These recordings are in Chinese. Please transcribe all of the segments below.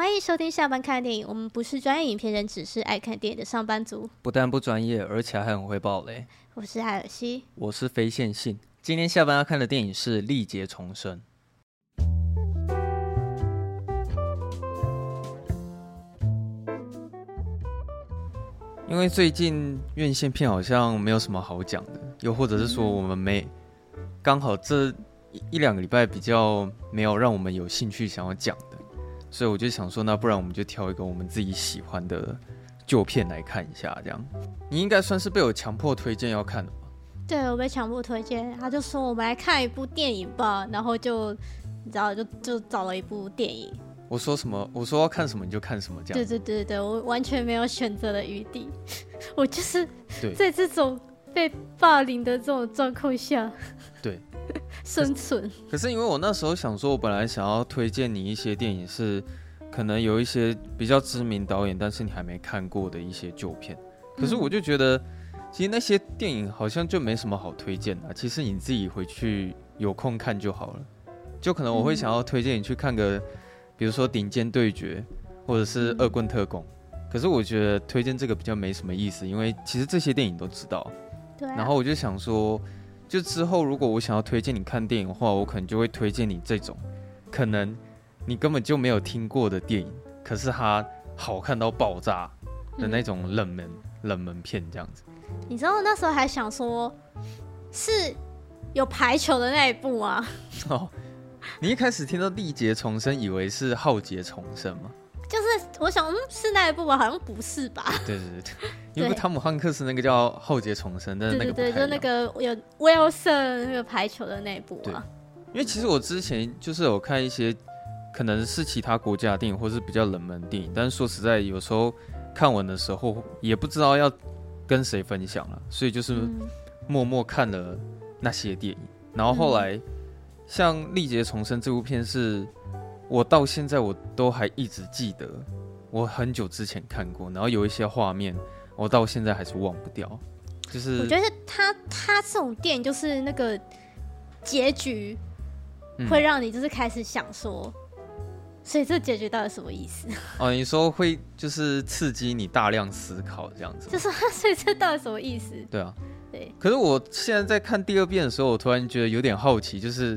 欢迎收听下班看电影。我们不是专业影片人，只是爱看电影的上班族。不但不专业，而且还很会爆雷。我是艾尔西，我是非线性。今天下班要看的电影是《历劫重生》。因为最近院线片好像没有什么好讲的，又或者是说我们没刚好这一两个礼拜比较没有让我们有兴趣想要讲的，所以我就想说，那不然我们就挑一个我们自己喜欢的旧片来看一下。这样，你应该算是被我强迫推荐要看的吧？对，我被强迫推荐，他就说我们来看一部电影吧，然后就你知道就就找了一部电影。我说什么？我说要看什么你就看什么，这样。对对对对，我完全没有选择的余地，我就是在这种被霸凌的这种状况下，对，生存。可是因为我那时候想说，我本来想要推荐你一些电影，是可能有一些比较知名导演，但是你还没看过的一些旧片。可是我就觉得，其实那些电影好像就没什么好推荐的，其实你自己回去有空看就好了。就可能我会想要推荐你去看个。比如说《顶尖对决》，或者是《恶棍特工》，嗯，可是我觉得推荐这个比较没什么意思，因为其实这些电影都知道。对啊。然后我就想说，就之后如果我想要推荐你看电影的话，我可能就会推荐你这种，可能你根本就没有听过的电影，可是它好看到爆炸的那种冷门、嗯、冷门片这样子。你知道那时候还想说，是有排球的那一部吗？哦。你一开始听到《历劫重生》，以为是《浩劫重生》吗？就是我想，嗯，是那一部吧？好像不是吧？对对对，因为汤姆汉克斯那个叫《浩劫重生》，但是那个对对对，就那个有威尔森那个排球的那一部啊。因为其实我之前就是有看一些可能是其他国家的电影，或是比较冷门电影，但是说实在，有时候看完的时候也不知道要跟谁分享了，所以就是默默看了那些电影，然后后来。像《历劫重生》这部片，是我到现在我都还一直记得，我很久之前看过，然后有一些画面，我到现在还是忘不掉。就是我觉得他他这种电影，就是那个结局会让你就是开始想说，嗯、所以这结局到底什么意思？哦，你说会就是刺激你大量思考这样子，就是所以这到底什么意思？对啊，对。可是我现在在看第二遍的时候，我突然觉得有点好奇，就是。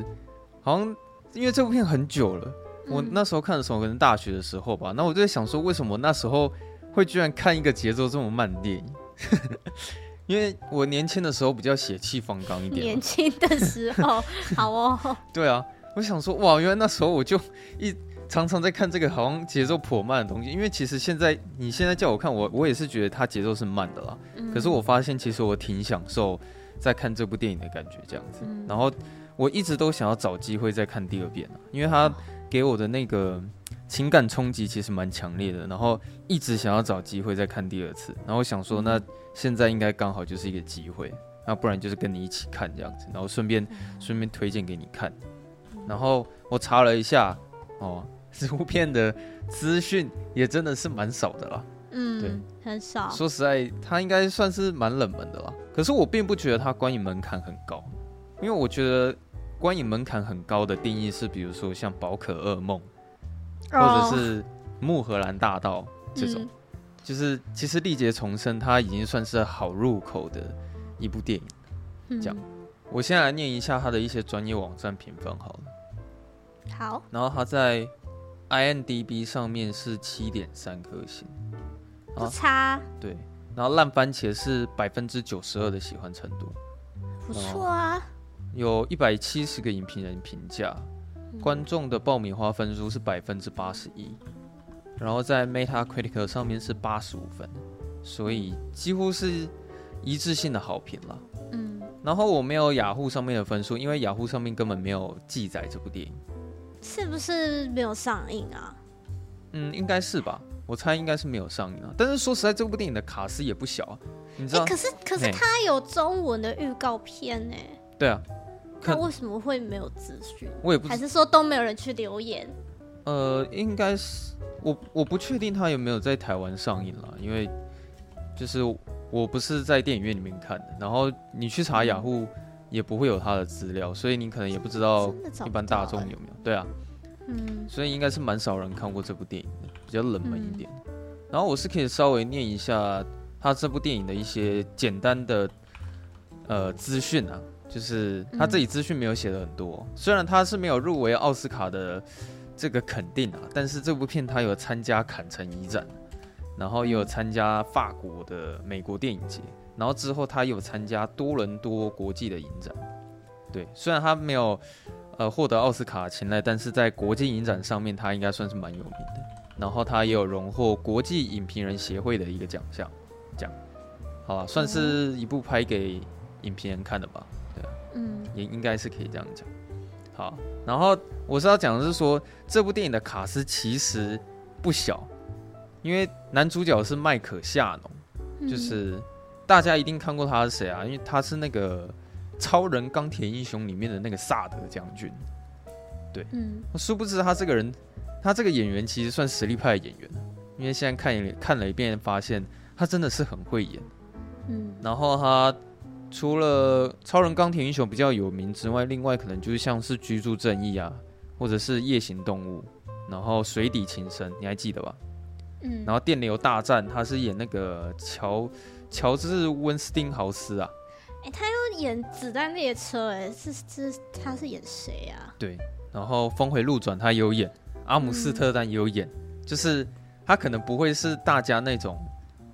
好像因为这部片很久了，我那时候看的时候可能大学的时候吧，那、嗯、我就在想说，为什么那时候会居然看一个节奏这么慢的电影？因为我年轻的时候比较血气方刚一点。年轻的时候，好哦。对啊，我想说，哇，原来那时候我就一常常在看这个好像节奏颇慢的东西。因为其实现在你现在叫我看，我我也是觉得它节奏是慢的啦、嗯。可是我发现其实我挺享受在看这部电影的感觉，这样子，嗯、然后。我一直都想要找机会再看第二遍啊，因为他给我的那个情感冲击其实蛮强烈的，然后一直想要找机会再看第二次，然后想说那现在应该刚好就是一个机会，那不然就是跟你一起看这样子，然后顺便顺便推荐给你看，然后我查了一下哦，这部片的资讯也真的是蛮少的啦，嗯，对，很少。说实在，它应该算是蛮冷门的啦，可是我并不觉得它观影门槛很高。因为我觉得观影门槛很高的定义是，比如说像《宝可噩梦》，或者是《木荷兰大道》这种，就是其实《历劫重生》它已经算是好入口的一部电影。这样，我先来念一下它的一些专业网站评分好了。好。然后它在 IMDB 上面是七点三颗星，不差。对。然后烂番茄是百分之九十二的喜欢程度，不错啊。有一百七十个影评人评价，观众的爆米花分数是百分之八十一，然后在 Metacritic 上面是八十五分，所以几乎是一致性的好评了。嗯，然后我没有雅虎上面的分数，因为雅虎上面根本没有记载这部电影，是不是没有上映啊？嗯，应该是吧，我猜应该是没有上映啊。但是说实在，这部电影的卡司也不小啊，你知道？欸、可是可是它有中文的预告片呢。对啊。那为什么会没有资讯？我也不知，还是说都没有人去留言？呃，应该是我我不确定他有没有在台湾上映了，因为就是我不是在电影院里面看的，然后你去查雅虎也不会有他的资料，所以你可能也不知道一般大众有没有。对啊，嗯，所以应该是蛮少人看过这部电影的。比较冷门一点。嗯、然后我是可以稍微念一下他这部电影的一些简单的呃资讯啊，就是他自己资讯没有写的很多，嗯、虽然他是没有入围奥斯卡的这个肯定啊，但是这部片他有参加坎城影展，然后也有参加法国的美国电影节，然后之后他有参加多伦多国际的影展。对，虽然他没有。呃，获得奥斯卡青睐，但是在国际影展上面，他应该算是蛮有名的。然后他也有荣获国际影评人协会的一个奖项，奖，好吧，算是一部拍给影评人看的吧？嗯，也应该是可以这样讲。好，然后我是要讲的是说，这部电影的卡斯其实不小，因为男主角是麦可夏农，就是大家一定看过他是谁啊？因为他是那个。超人钢铁英雄里面的那个萨德将军，对，嗯，殊不知他这个人，他这个演员其实算实力派的演员，因为现在看一看了一遍，发现他真的是很会演，嗯，然后他除了超人钢铁英雄比较有名之外，另外可能就是像是居住正义啊，或者是夜行动物，然后水底情深，你还记得吧？嗯，然后电流大战，他是演那个乔乔治温斯汀豪斯啊。哎、欸，他又演子弹列车，哎，是是，他是演谁啊？对，然后峰回路转他也有演，阿姆斯特丹也有演，嗯、就是他可能不会是大家那种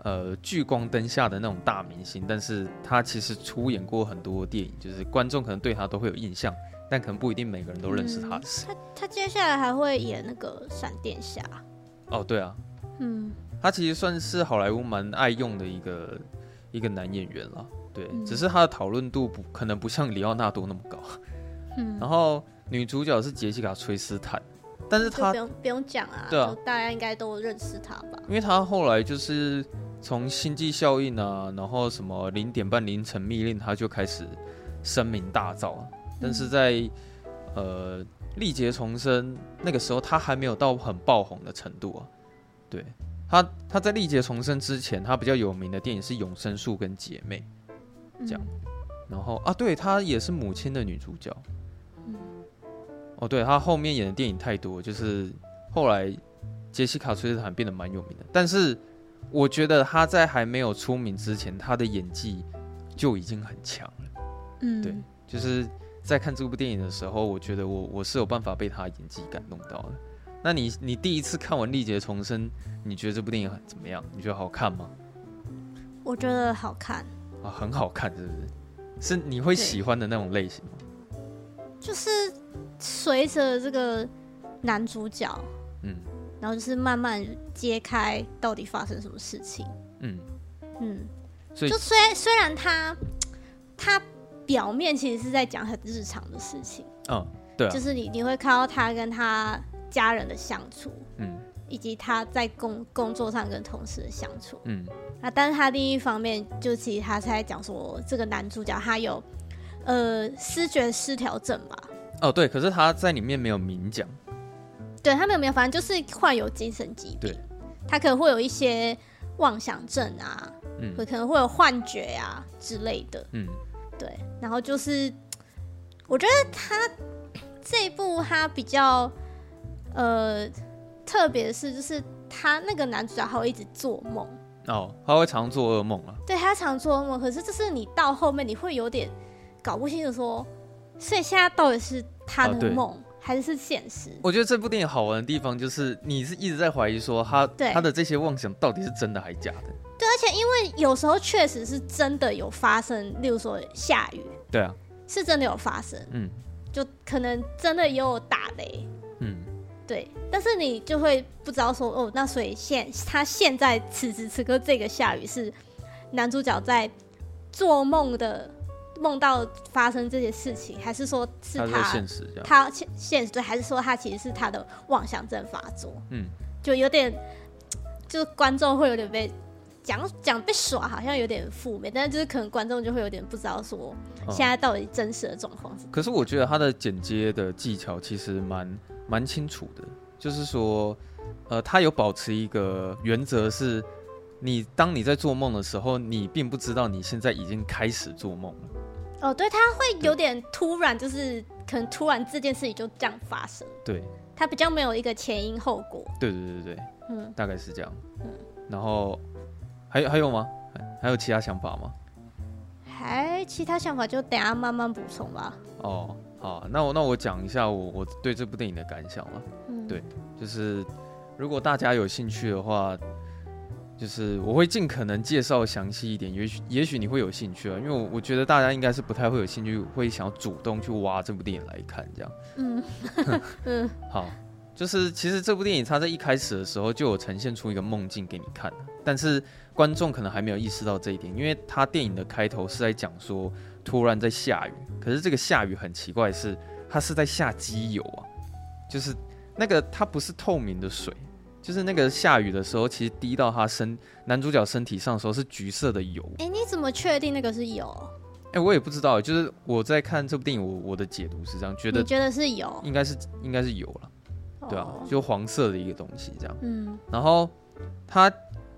呃聚光灯下的那种大明星，但是他其实出演过很多电影，就是观众可能对他都会有印象，但可能不一定每个人都认识他是、嗯。他他接下来还会演那个闪电侠。哦，对啊，嗯，他其实算是好莱坞蛮爱用的一个一个男演员了。对，只是他的讨论度不可能不像里奥纳多那么高。嗯，然后女主角是杰西卡·崔斯坦，但是他不用不用讲啊，对啊，大家应该都认识他吧？因为他后来就是从《星际效应》啊，然后什么零点半凌晨密令，他就开始声名大噪。但是在、嗯、呃历劫重生那个时候，他还没有到很爆红的程度啊。对，他，他在历劫重生之前，他比较有名的电影是《永生树》跟《姐妹》。这样，然后啊，对，她也是母亲的女主角。嗯，哦，对，她后面演的电影太多，就是后来杰西卡·崔斯坦变得蛮有名的。但是我觉得他在还没有出名之前，他的演技就已经很强了。嗯，对，就是在看这部电影的时候，我觉得我我是有办法被他演技感动到的。那你你第一次看完《历劫重生》，你觉得这部电影很怎么样？你觉得好看吗？我觉得好看。啊，很好看，是不是？是你会喜欢的那种类型吗？就是随着这个男主角，嗯，然后就是慢慢揭开到底发生什么事情，嗯嗯，所以就虽虽然他他表面其实是在讲很日常的事情，嗯，对啊，就是你你会看到他跟他家人的相处，嗯，以及他在工工作上跟同事的相处，嗯。那但是他另一方面，就其实他是在讲说，这个男主角他有呃思觉失调症吧？哦，对，可是他在里面没有明讲。对，他们有没有，反正就是患有精神疾病。他可能会有一些妄想症啊，嗯，可能会有幻觉啊之类的。嗯，对。然后就是，我觉得他这一部他比较呃特别的是，就是他那个男主角他会一直做梦。哦，他会常做噩梦啊。对，他常做噩梦，可是就是你到后面你会有点搞不清楚，说，所以现在到底是他的梦、哦、还是是现实？我觉得这部电影好玩的地方就是你是一直在怀疑说他对他的这些妄想到底是真的还是假的？对，而且因为有时候确实是真的有发生，例如说下雨，对啊，是真的有发生，嗯，就可能真的也有打雷，嗯。对，但是你就会不知道说哦，那所以现他现在此时此刻这个下雨是男主角在做梦的梦到发生这些事情，还是说是他他现实他现现实对，还是说他其实是他的妄想症发作？嗯，就有点，就是观众会有点被讲讲被耍，好像有点负面，但是就是可能观众就会有点不知道说现在到底真实的状况是、嗯。可是我觉得他的剪接的技巧其实蛮。蛮清楚的，就是说，呃，他有保持一个原则，是你当你在做梦的时候，你并不知道你现在已经开始做梦了。哦，对，他会有点突然，就是可能突然这件事情就这样发生。对，他比较没有一个前因后果。对对对对，嗯，大概是这样。嗯，然后还有还有吗？还有其他想法吗？还其他想法就等下慢慢补充吧。哦，好，那我那我讲一下我我对这部电影的感想了。嗯，对，就是如果大家有兴趣的话，就是我会尽可能介绍详细一点，也许也许你会有兴趣啊，因为我我觉得大家应该是不太会有兴趣，会想要主动去挖这部电影来看这样。嗯 嗯，好。就是其实这部电影它在一开始的时候就有呈现出一个梦境给你看，但是观众可能还没有意识到这一点，因为它电影的开头是在讲说突然在下雨，可是这个下雨很奇怪的是它是在下机油啊，就是那个它不是透明的水，就是那个下雨的时候其实滴到他身男主角身体上的时候是橘色的油。哎，你怎么确定那个是油？哎，我也不知道，就是我在看这部电影，我我的解读是这样觉得，你觉得是油？应该是应该是油了。对啊，就黄色的一个东西这样。嗯，然后他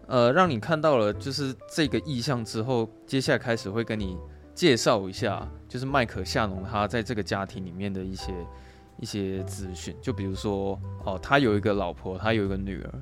呃让你看到了就是这个意象之后，接下来开始会跟你介绍一下，就是麦克夏农他在这个家庭里面的一些一些资讯。就比如说哦，他有一个老婆，他有一个女儿，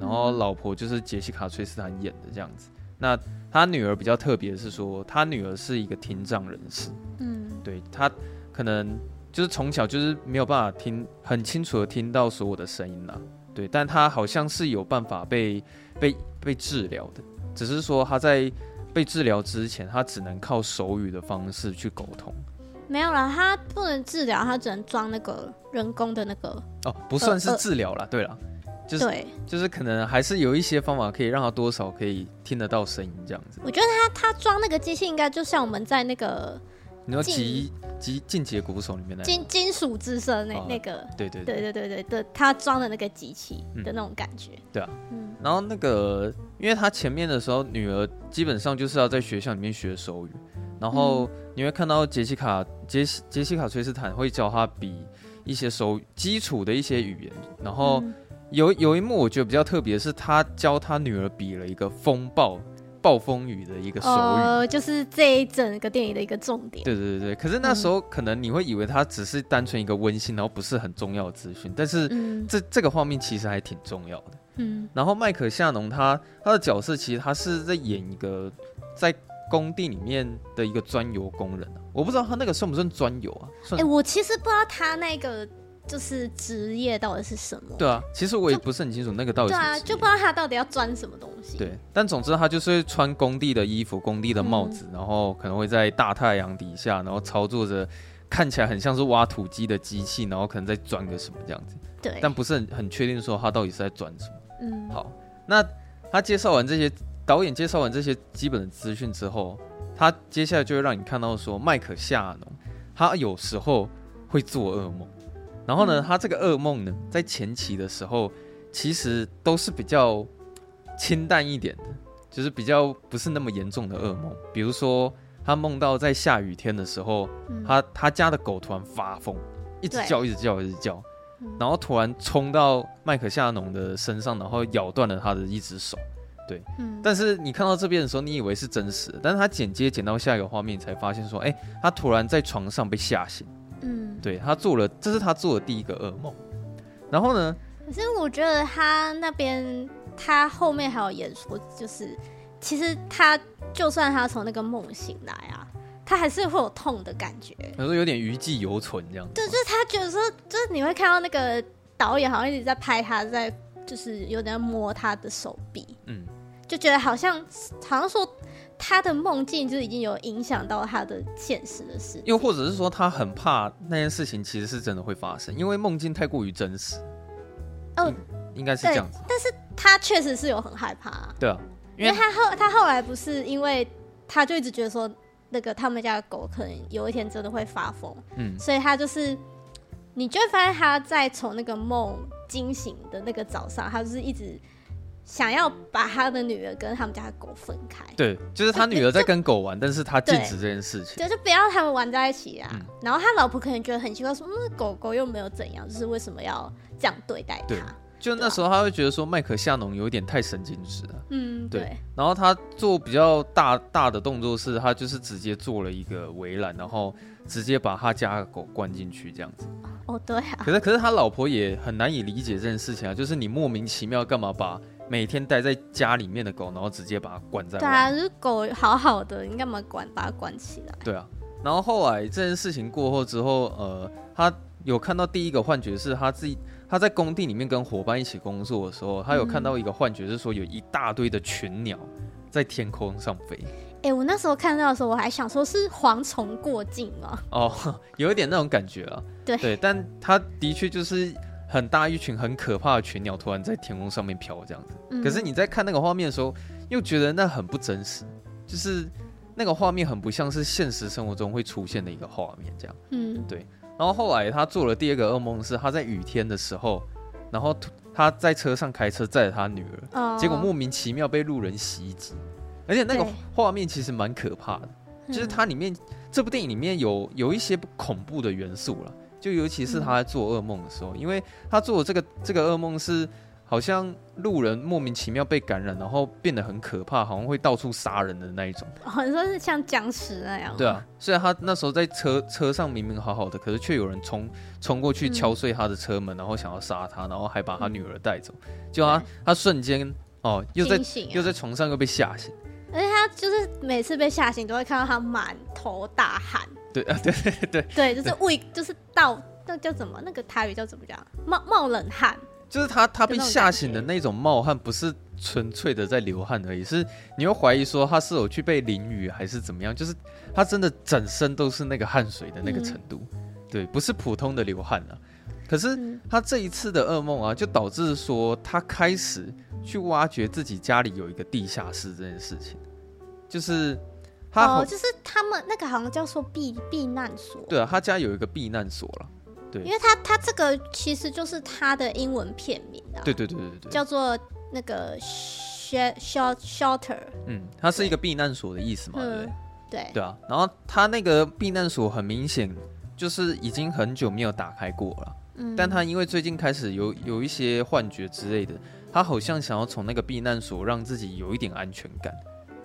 然后老婆就是杰西卡·崔斯坦演的这样子。那他女儿比较特别的是说，他女儿是一个听障人士。嗯，对，他可能。就是从小就是没有办法听很清楚的听到所有的声音啦，对，但他好像是有办法被被被治疗的，只是说他在被治疗之前，他只能靠手语的方式去沟通。没有了，他不能治疗，他只能装那个人工的那个。哦，不算是治疗了，呃、对了，就是对就是可能还是有一些方法可以让他多少可以听得到声音这样子。我觉得他他装那个机器应该就像我们在那个。你说极极进击鼓手里面的金金属之声那那个，对对对对对对对，他装的那个机器的那种感觉，对啊，嗯，然后那个，因为他前面的时候，女儿基本上就是要在学校里面学手语，然后你会看到杰西卡杰西杰西卡崔斯坦会教他比一些手基础的一些语言，然后有有一幕我觉得比较特别，是他教他女儿比了一个风暴。暴风雨的一个手语，呃，就是这一整个电影的一个重点。对对对，可是那时候可能你会以为它只是单纯一个温馨，然后不是很重要的资讯，但是这这个画面其实还挺重要的。嗯，然后麦克夏农他他的角色其实他是在演一个在工地里面的一个钻油工人啊，我不知道他那个算不算专有啊？哎、欸，我其实不知道他那个。就是职业到底是什么？对啊，其实我也不是很清楚那个到底是。对啊，就不知道他到底要钻什么东西。对，但总之他就是会穿工地的衣服、工地的帽子，嗯、然后可能会在大太阳底下，然后操作着看起来很像是挖土机的机器，然后可能在钻个什么这样子。对，但不是很很确定说他到底是在钻什么。嗯，好，那他介绍完这些，导演介绍完这些基本的资讯之后，他接下来就会让你看到说，麦克夏农他有时候会做噩梦。然后呢，他这个噩梦呢，在前期的时候，其实都是比较清淡一点的，就是比较不是那么严重的噩梦。比如说，他梦到在下雨天的时候，他他家的狗突然发疯，一直叫，一直叫，一直叫，然后突然冲到麦克夏农的身上，然后咬断了他的一只手。对，嗯但是你看到这边的时候，你以为是真实的，但是他剪接剪到下一个画面，才发现说，哎，他突然在床上被吓醒。嗯，对，他做了，这是他做的第一个噩梦。然后呢？可是我觉得他那边，他后面还有演说，就是其实他就算他从那个梦醒来啊，他还是会有痛的感觉。有时候有点余悸犹存这样子。对，就是他觉得说，就是你会看到那个导演好像一直在拍他，在就是有点摸他的手臂，嗯，就觉得好像好像说。他的梦境就已经有影响到他的现实的事，又或者是说他很怕那件事情其实是真的会发生，因为梦境太过于真实。哦，应该是这样子。但是他确实是有很害怕啊。对啊，因为，因为他后他后来不是因为他就一直觉得说那个他们家的狗可能有一天真的会发疯，嗯，所以他就是你就会发现他在从那个梦惊醒的那个早上，他就是一直。想要把他的女儿跟他们家的狗分开，对，就是他女儿在跟狗玩，但是他禁止这件事情，对，就不要他们玩在一起啊。嗯、然后他老婆可能觉得很奇怪，说，嗯，狗狗又没有怎样，就是为什么要这样对待他？就那时候他会觉得说麦克夏农有点太神经质了。嗯，对。然后他做比较大大的动作是，他就是直接做了一个围栏，然后直接把他家的狗关进去这样子。哦，对啊。可是可是他老婆也很难以理解这件事情啊，就是你莫名其妙干嘛把每天待在家里面的狗，然后直接把它关在外面？对啊，就是狗好好的，你干嘛管把它关起来？对啊。然后后来这件事情过后之后，呃，他有看到第一个幻觉是他自己。他在工地里面跟伙伴一起工作的时候，他有看到一个幻觉，是说有一大堆的群鸟在天空上飞。哎、欸，我那时候看到的时候，我还想说是蝗虫过境吗？哦，有一点那种感觉啊。对对，但他的确就是很大一群很可怕的群鸟突然在天空上面飘这样子。嗯、可是你在看那个画面的时候，又觉得那很不真实，就是那个画面很不像是现实生活中会出现的一个画面这样。嗯，对。然后后来他做了第二个噩梦，是他在雨天的时候，然后他在车上开车载着他女儿，oh. 结果莫名其妙被路人袭击，而且那个画面其实蛮可怕的，就是它里面这部电影里面有有一些恐怖的元素了，就尤其是他在做噩梦的时候，因为他做的这个这个噩梦是。好像路人莫名其妙被感染，然后变得很可怕，好像会到处杀人的那一种。好像说是像僵尸那样。对啊，虽然他那时候在车车上明明好好的，可是却有人冲冲过去敲碎他的车门，嗯、然后想要杀他，然后还把他女儿带走。就他他瞬间哦，又在、啊、又在床上又被吓醒。而且他就是每次被吓醒都会看到他满头大汗。对啊，对对对对，就是胃就是到那叫怎么那个台语叫怎么讲？冒冒冷汗。就是他，他被吓醒的那种冒汗，不是纯粹的在流汗而已，是你会怀疑说他是有去被淋雨还是怎么样？就是他真的整身都是那个汗水的那个程度，嗯、对，不是普通的流汗啊。可是他这一次的噩梦啊，就导致说他开始去挖掘自己家里有一个地下室这件事情，就是他哦，就是他们那个好像叫做避避难所，对啊，他家有一个避难所了。对，因为他他这个其实就是他的英文片名啊，对对对对对，叫做那个 shelter shelter，嗯，它是一个避难所的意思嘛，对对？对。对啊，然后他那个避难所很明显就是已经很久没有打开过了，嗯，但他因为最近开始有有一些幻觉之类的，他好像想要从那个避难所让自己有一点安全感，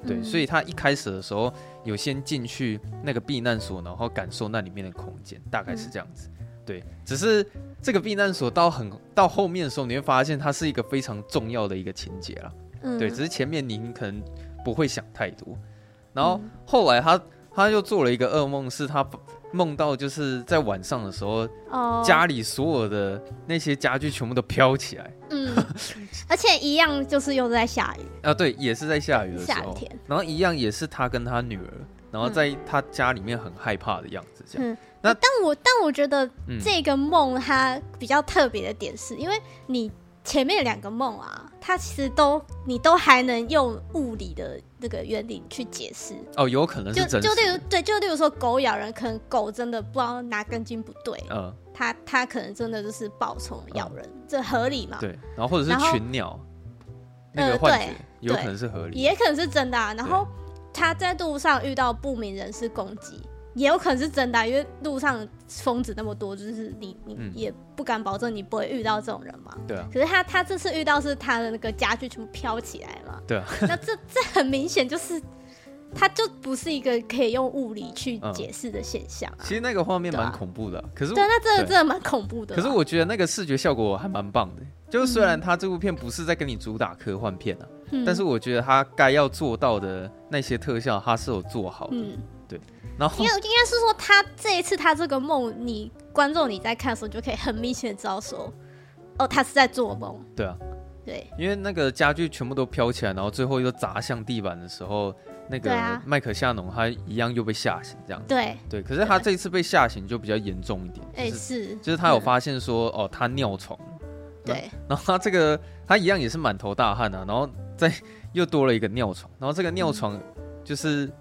对，嗯，所以他一开始的时候有先进去那个避难所，然后感受那里面的空间，大概是这样子。嗯对，只是这个避难所到很到后面的时候，你会发现它是一个非常重要的一个情节了。嗯，对，只是前面您可能不会想太多。然后后来他他又做了一个噩梦，是他梦到就是在晚上的时候，哦，家里所有的那些家具全部都飘起来。嗯，而且一样就是又在下雨啊，对，也是在下雨的时候。夏天。然后一样也是他跟他女儿，然后在他家里面很害怕的样子，这样。嗯那但我但我觉得这个梦它比较特别的点是，因为你前面两个梦啊，它其实都你都还能用物理的那个原理去解释哦，有可能是真的。就就例如对，就例如说狗咬人，可能狗真的不知道哪根筋不对，嗯，它它可能真的就是暴虫咬人，这合理嘛？对，然后或者是群鸟，那个幻觉有可能是合理，也可能是真的。啊然后他在路上遇到不明人士攻击。也有可能是真的，因为路上疯子那么多，就是你你也不敢保证你不会遇到这种人嘛。对啊。可是他他这次遇到是他的那个家具全部飘起来嘛。对啊。那这这很明显就是，他就不是一个可以用物理去解释的现象啊。其实那个画面蛮恐怖的，可是对，那真的真的蛮恐怖的。可是我觉得那个视觉效果还蛮棒的，就是虽然他这部片不是在跟你主打科幻片啊，但是我觉得他该要做到的那些特效，他是有做好的。对。然后应该应该是说，他这一次他这个梦，你观众你在看的时候就可以很明显的知道说，哦，他是在做梦。对啊，对，因为那个家具全部都飘起来，然后最后又砸向地板的时候，那个麦克夏农他一样又被吓醒，这样子。对对，可是他这一次被吓醒就比较严重一点。哎，是，就是他有发现说，哦，他尿床。对。然后他这个他一样也是满头大汗啊，然后再又多了一个尿床，然后这个尿床就是。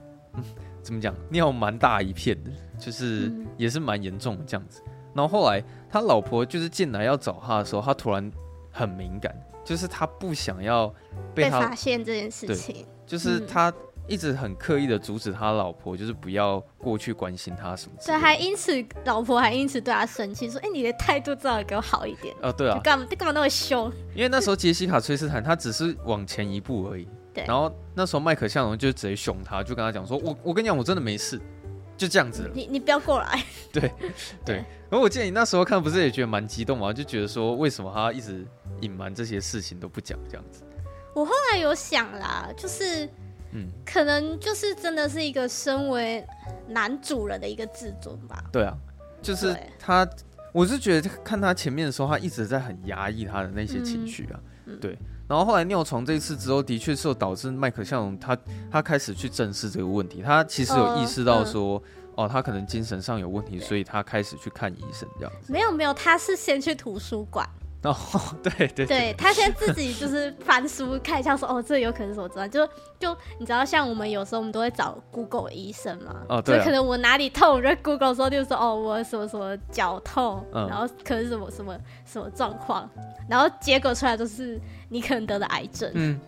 怎么讲？尿蛮大一片的，就是也是蛮严重的这样子。然后后来他老婆就是进来要找他的时候，他突然很敏感，就是他不想要被他被发现这件事情。就是他一直很刻意的阻止他老婆，就是不要过去关心他什么。对，还因此老婆还因此对他生气，说：“哎、欸，你的态度最好给我好一点。”哦，对啊，干嘛干嘛那么凶？因为那时候杰西卡·崔斯坦他只是往前一步而已。对。然后那时候麦克向荣就直接凶他，就跟他讲说：“我我跟你讲，我真的没事。”就这样子了。你你不要过来。对对。然后我记得你那时候看不是也觉得蛮激动吗？就觉得说为什么他一直隐瞒这些事情都不讲这样子。我后来有想啦，就是，嗯，可能就是真的是一个身为男主人的一个自尊吧。对啊，就是他，我是觉得看他前面的时候，他一直在很压抑他的那些情绪啊。嗯、对，然后后来尿床这一次之后，的确是有导致麦克向荣他他开始去正视这个问题，他其实有意识到说，呃嗯、哦，他可能精神上有问题，所以他开始去看医生这样子。没有没有，他是先去图书馆。哦，对对对，对他现在自己就是翻书看一下，说哦，这有可能是什么症状？就就你知道，像我们有时候我们都会找 Google 医生嘛，哦，对、啊，就可能我哪里痛，我就 Google 说，就是说哦，我什么什么脚痛，嗯、然后可能什么什么什么状况，然后结果出来都是你可能得了癌症。嗯。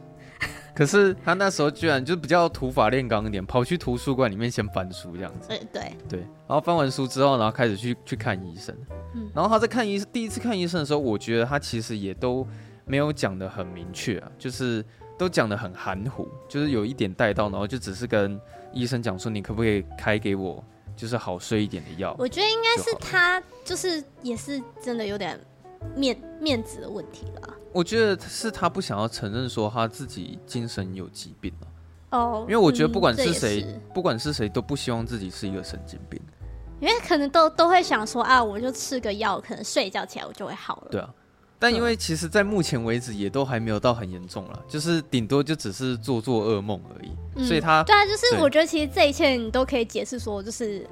可是他那时候居然就比较土法炼钢一点，跑去图书馆里面先翻书这样子。对对对，然后翻完书之后，然后开始去去看医生。嗯，然后他在看医生第一次看医生的时候，我觉得他其实也都没有讲的很明确啊，就是都讲的很含糊，就是有一点带到，然后就只是跟医生讲说，你可不可以开给我就是好睡一点的药？我觉得应该是他就是也是真的有点面面子的问题了。我觉得是他不想要承认说他自己精神有疾病了哦，因为我觉得不管是谁，嗯、不管是谁都不希望自己是一个神经病，因为可能都都会想说啊，我就吃个药，可能睡一觉起来我就会好了。对啊，但因为其实，在目前为止也都还没有到很严重了，就是顶多就只是做做噩梦而已。嗯、所以他对啊，就是我觉得其实这一切你都可以解释说，就是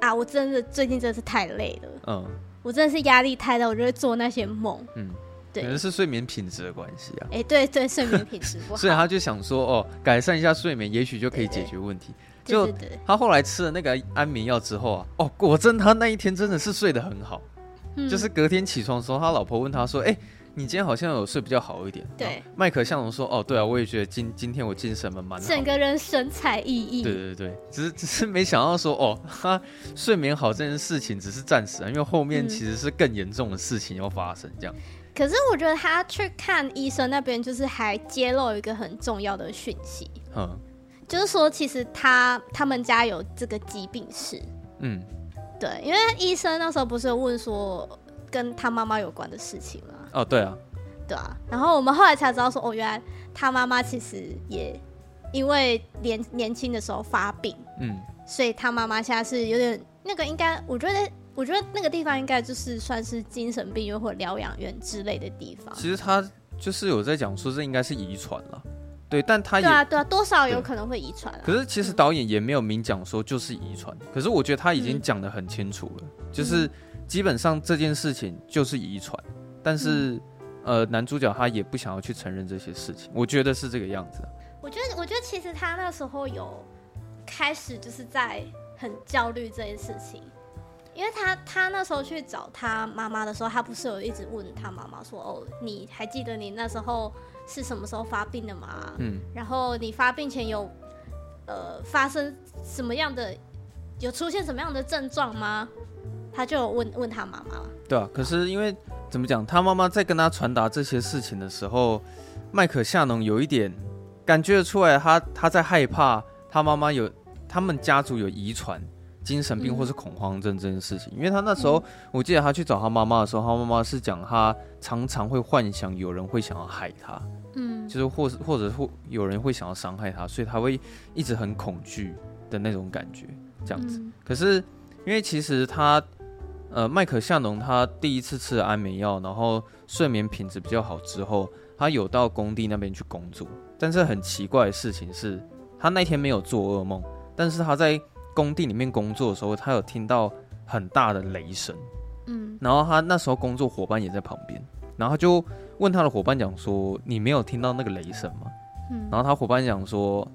啊，我真的最近真的是太累了，嗯，我真的是压力太大，我就会做那些梦，嗯。对可能是睡眠品质的关系啊！哎、欸，对对，睡眠品质不好，所以他就想说，哦，改善一下睡眠，也许就可以解决问题。就他后来吃了那个安眠药之后啊，哦，果真他那一天真的是睡得很好。嗯、就是隔天起床的时候，他老婆问他说：“哎、欸，你今天好像有睡比较好一点。”对，麦克向荣说：“哦，对啊，我也觉得今今天我精神蛮蛮好，整个人神采奕奕。”对对对，只是 只是没想到说，哦，他睡眠好这件事情只是暂时啊，因为后面其实是更严重的事情要发生这样。可是我觉得他去看医生那边，就是还揭露一个很重要的讯息，嗯，就是说其实他他们家有这个疾病史，嗯，对，因为医生那时候不是有问说跟他妈妈有关的事情吗？哦，对啊，对啊，然后我们后来才知道说，哦，原来他妈妈其实也因为年年轻的时候发病，嗯，所以他妈妈现在是有点那个，应该我觉得。我觉得那个地方应该就是算是精神病院或疗养院之类的地方。其实他就是有在讲说这应该是遗传了，对，但他也对啊对啊，多少有可能会遗传。可是其实导演也没有明讲说就是遗传，可是我觉得他已经讲的很清楚了，嗯、就是基本上这件事情就是遗传，但是、嗯、呃男主角他也不想要去承认这些事情，我觉得是这个样子。我觉得我觉得其实他那时候有开始就是在很焦虑这件事情。因为他他那时候去找他妈妈的时候，他不是有一直问他妈妈说：“哦，你还记得你那时候是什么时候发病的吗？嗯，然后你发病前有呃发生什么样的有出现什么样的症状吗？”他就问问他妈妈。对啊，可是因为怎么讲，他妈妈在跟他传达这些事情的时候，麦可夏农有一点感觉得出来他，他他在害怕他妈妈有他们家族有遗传。精神病或是恐慌症这件事情，嗯、因为他那时候，我记得他去找他妈妈的时候，他妈妈是讲他常常会幻想有人会想要害他，嗯，就是或是或者或有人会想要伤害他，所以他会一直很恐惧的那种感觉，这样子。嗯、可是因为其实他，呃，麦可夏农他第一次吃了安眠药，然后睡眠品质比较好之后，他有到工地那边去工作，但是很奇怪的事情是，他那天没有做噩梦，但是他在。工地里面工作的时候，他有听到很大的雷声，嗯，然后他那时候工作伙伴也在旁边，然后就问他的伙伴讲说：“你没有听到那个雷声吗？”嗯，然后他伙伴讲说：“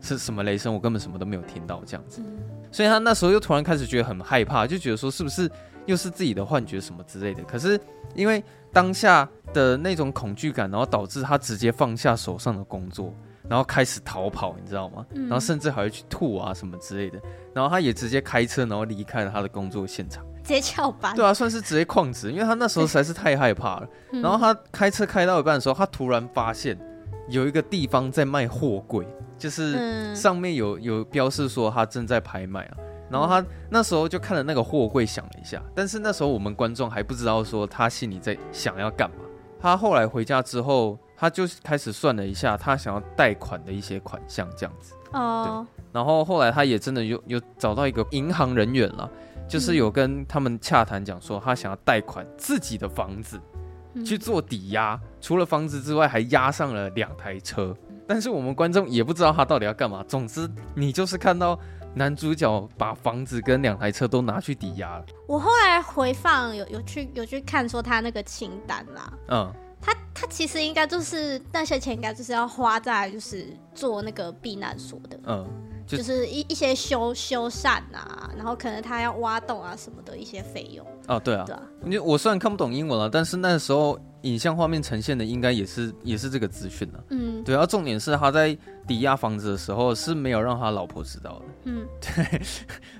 是什么雷声？我根本什么都没有听到。”这样子，所以他那时候又突然开始觉得很害怕，就觉得说是不是又是自己的幻觉什么之类的。可是因为当下的那种恐惧感，然后导致他直接放下手上的工作。然后开始逃跑，你知道吗？然后甚至还会去吐啊什么之类的。然后他也直接开车，然后离开了他的工作现场，直接翘班。对啊，算是直接旷职，因为他那时候实在是太害怕了。然后他开车开到一半的时候，他突然发现有一个地方在卖货柜，就是上面有有标示说他正在拍卖啊。然后他那时候就看了那个货柜，想了一下，但是那时候我们观众还不知道说他心里在想要干嘛。他后来回家之后。他就开始算了一下，他想要贷款的一些款项，这样子。哦。然后后来他也真的有有找到一个银行人员了，就是有跟他们洽谈，讲说他想要贷款自己的房子去做抵押，除了房子之外，还押上了两台车。但是我们观众也不知道他到底要干嘛。总之，你就是看到男主角把房子跟两台车都拿去抵押了。我后来回放有有去有去看说他那个清单啦。嗯。他他其实应该就是那些钱，应该就是要花在就是做那个避难所的，嗯，就，就是一一些修修缮啊，然后可能他要挖洞啊什么的一些费用。哦，对啊，对啊。因为我虽然看不懂英文了，但是那时候影像画面呈现的应该也是也是这个资讯了。嗯，对啊。重点是他在抵押房子的时候是没有让他老婆知道的。嗯，对，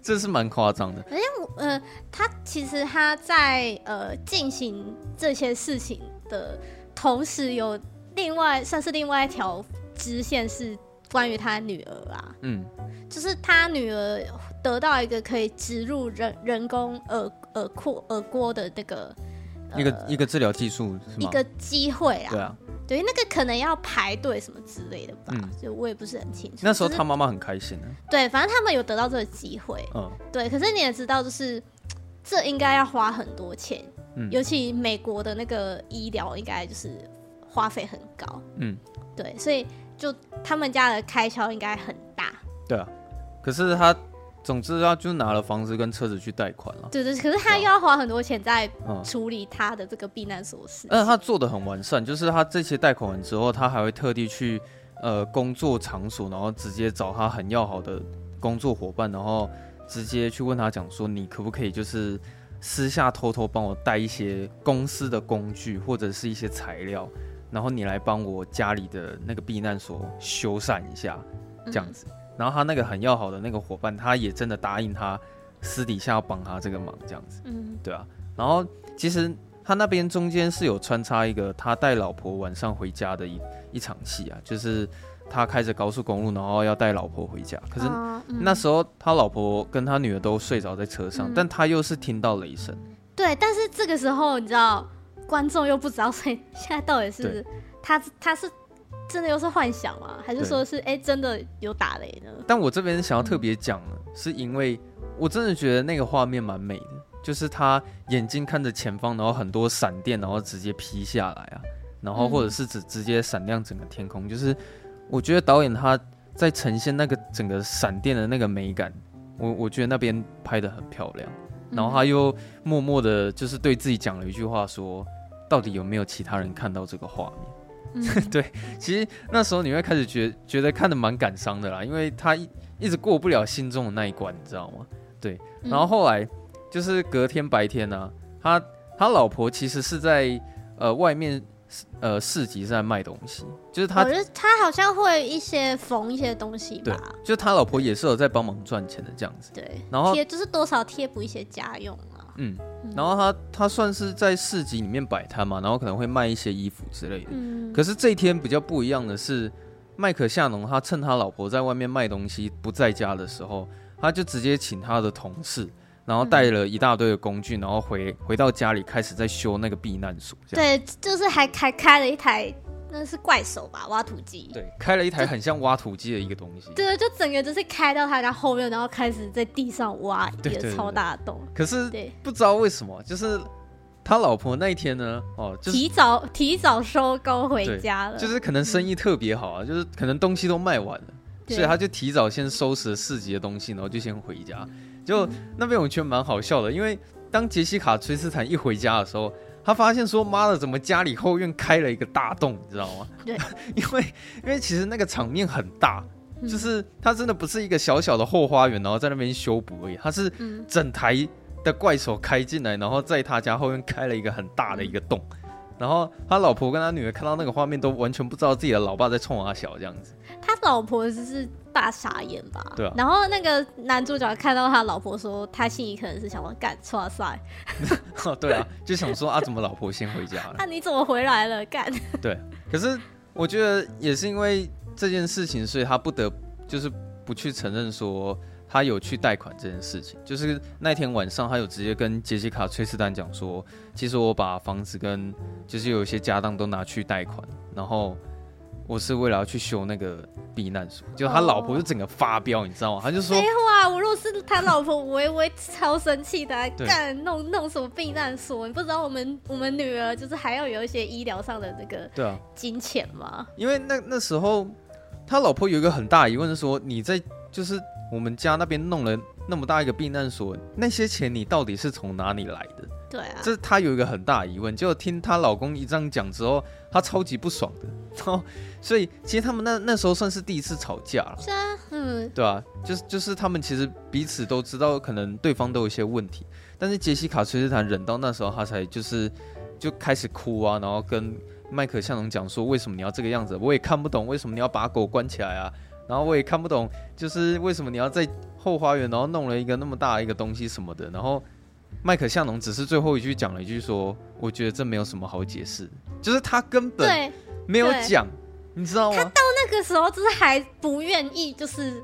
这是蛮夸张的。而且我呃，他其实他在呃进行这些事情的同时，有另外算是另外一条支线是关于他女儿啊，嗯，就是他女儿得到一个可以植入人人工耳耳廓耳郭的那个一个、呃、一个治疗技术，一个机会啊，对啊，对，那个可能要排队什么之类的吧，嗯，就我也不是很清楚。那时候他妈妈很开心啊，对，反正他们有得到这个机会，嗯，对，可是你也知道，就是这应该要花很多钱。嗯、尤其美国的那个医疗应该就是花费很高，嗯，对，所以就他们家的开销应该很大。对啊，可是他，总之他就拿了房子跟车子去贷款了。对对，可是他又要花很多钱在处理他的这个避难所事。嗯，他做的很完善，就是他这些贷款完之后，他还会特地去呃工作场所，然后直接找他很要好的工作伙伴，然后直接去问他讲说，你可不可以就是。私下偷偷帮我带一些公司的工具或者是一些材料，然后你来帮我家里的那个避难所修缮一下，这样子。然后他那个很要好的那个伙伴，他也真的答应他私底下要帮他这个忙，这样子。嗯，对啊。然后其实他那边中间是有穿插一个他带老婆晚上回家的一一场戏啊，就是。他开着高速公路，然后要带老婆回家。可是那时候他老婆跟他女儿都睡着在车上，嗯、但他又是听到雷声。对，但是这个时候你知道，观众又不知道，所以现在到底是他他是真的又是幻想吗？还是说是哎真的有打雷呢？但我这边想要特别讲，是因为我真的觉得那个画面蛮美的，就是他眼睛看着前方，然后很多闪电，然后直接劈下来啊，然后或者是直直接闪亮整个天空，就是。我觉得导演他在呈现那个整个闪电的那个美感，我我觉得那边拍的很漂亮，然后他又默默的，就是对自己讲了一句话说，说到底有没有其他人看到这个画面？嗯、对，其实那时候你会开始觉觉得看的蛮感伤的啦，因为他一一直过不了心中的那一关，你知道吗？对，然后后来就是隔天白天呢、啊，他他老婆其实是在呃外面。呃，市集是在卖东西，就是他，我觉得他好像会一些缝一些东西吧。对，就他老婆也是有在帮忙赚钱的这样子。对，然后贴就是多少贴补一些家用啊。嗯，然后他他算是在市集里面摆摊嘛，然后可能会卖一些衣服之类的。嗯。可是这一天比较不一样的是，麦克夏农他趁他老婆在外面卖东西不在家的时候，他就直接请他的同事。然后带了一大堆的工具，然后回回到家里开始在修那个避难所。对，就是还开开了一台，那是怪手吧，挖土机。对，开了一台很像挖土机的一个东西。对，就整个就是开到他家后面，然后开始在地上挖一个超大的洞。可是不知道为什么，就是他老婆那一天呢，哦，就是、提早提早收工回家了。就是可能生意特别好啊，嗯、就是可能东西都卖完了，所以他就提早先收拾了市集的东西，然后就先回家。就那边我觉得蛮好笑的，因为当杰西卡·崔斯坦一回家的时候，他发现说：“妈的，怎么家里后院开了一个大洞？你知道吗？”对，因为因为其实那个场面很大，就是他真的不是一个小小的后花园，然后在那边修补而已，他是整台的怪兽开进来，然后在他家后院开了一个很大的一个洞。然后他老婆跟他女儿看到那个画面，都完全不知道自己的老爸在冲他笑这样子。他老婆就是大傻眼吧？对啊。然后那个男主角看到他老婆说，他心里可能是想说干错赛。哦，对啊，就想说啊，怎么老婆先回家了？那、啊、你怎么回来了？干。对，可是我觉得也是因为这件事情，所以他不得就是不去承认说。他有去贷款这件事情，就是那天晚上，他有直接跟杰西卡·崔斯坦讲说，其实我把房子跟就是有一些家当都拿去贷款，然后我是为了要去修那个避难所。就他老婆就整个发飙，你知道吗？他就说：“废话，我若是他老婆，我我会超生气的，干弄弄什么避难所？你不知道我们我们女儿就是还要有一些医疗上的那个对啊金钱吗？因为那那时候他老婆有一个很大疑问是说，你在就是。我们家那边弄了那么大一个避难所，那些钱你到底是从哪里来的？对啊，这她有一个很大疑问。就听她老公一这样讲之后，她超级不爽的。然后，所以其实他们那那时候算是第一次吵架了。是啊，嗯，对啊，就是就是他们其实彼此都知道，可能对方都有一些问题。但是杰西卡·崔斯坦忍到那时候，他才就是就开始哭啊，然后跟麦克向龙讲说：“为什么你要这个样子？我也看不懂，为什么你要把狗关起来啊？”然后我也看不懂，就是为什么你要在后花园，然后弄了一个那么大一个东西什么的。然后麦可夏农只是最后一句讲了一句说：“我觉得这没有什么好解释。”就是他根本没有讲，你知道吗？他到那个时候就是还不愿意，就是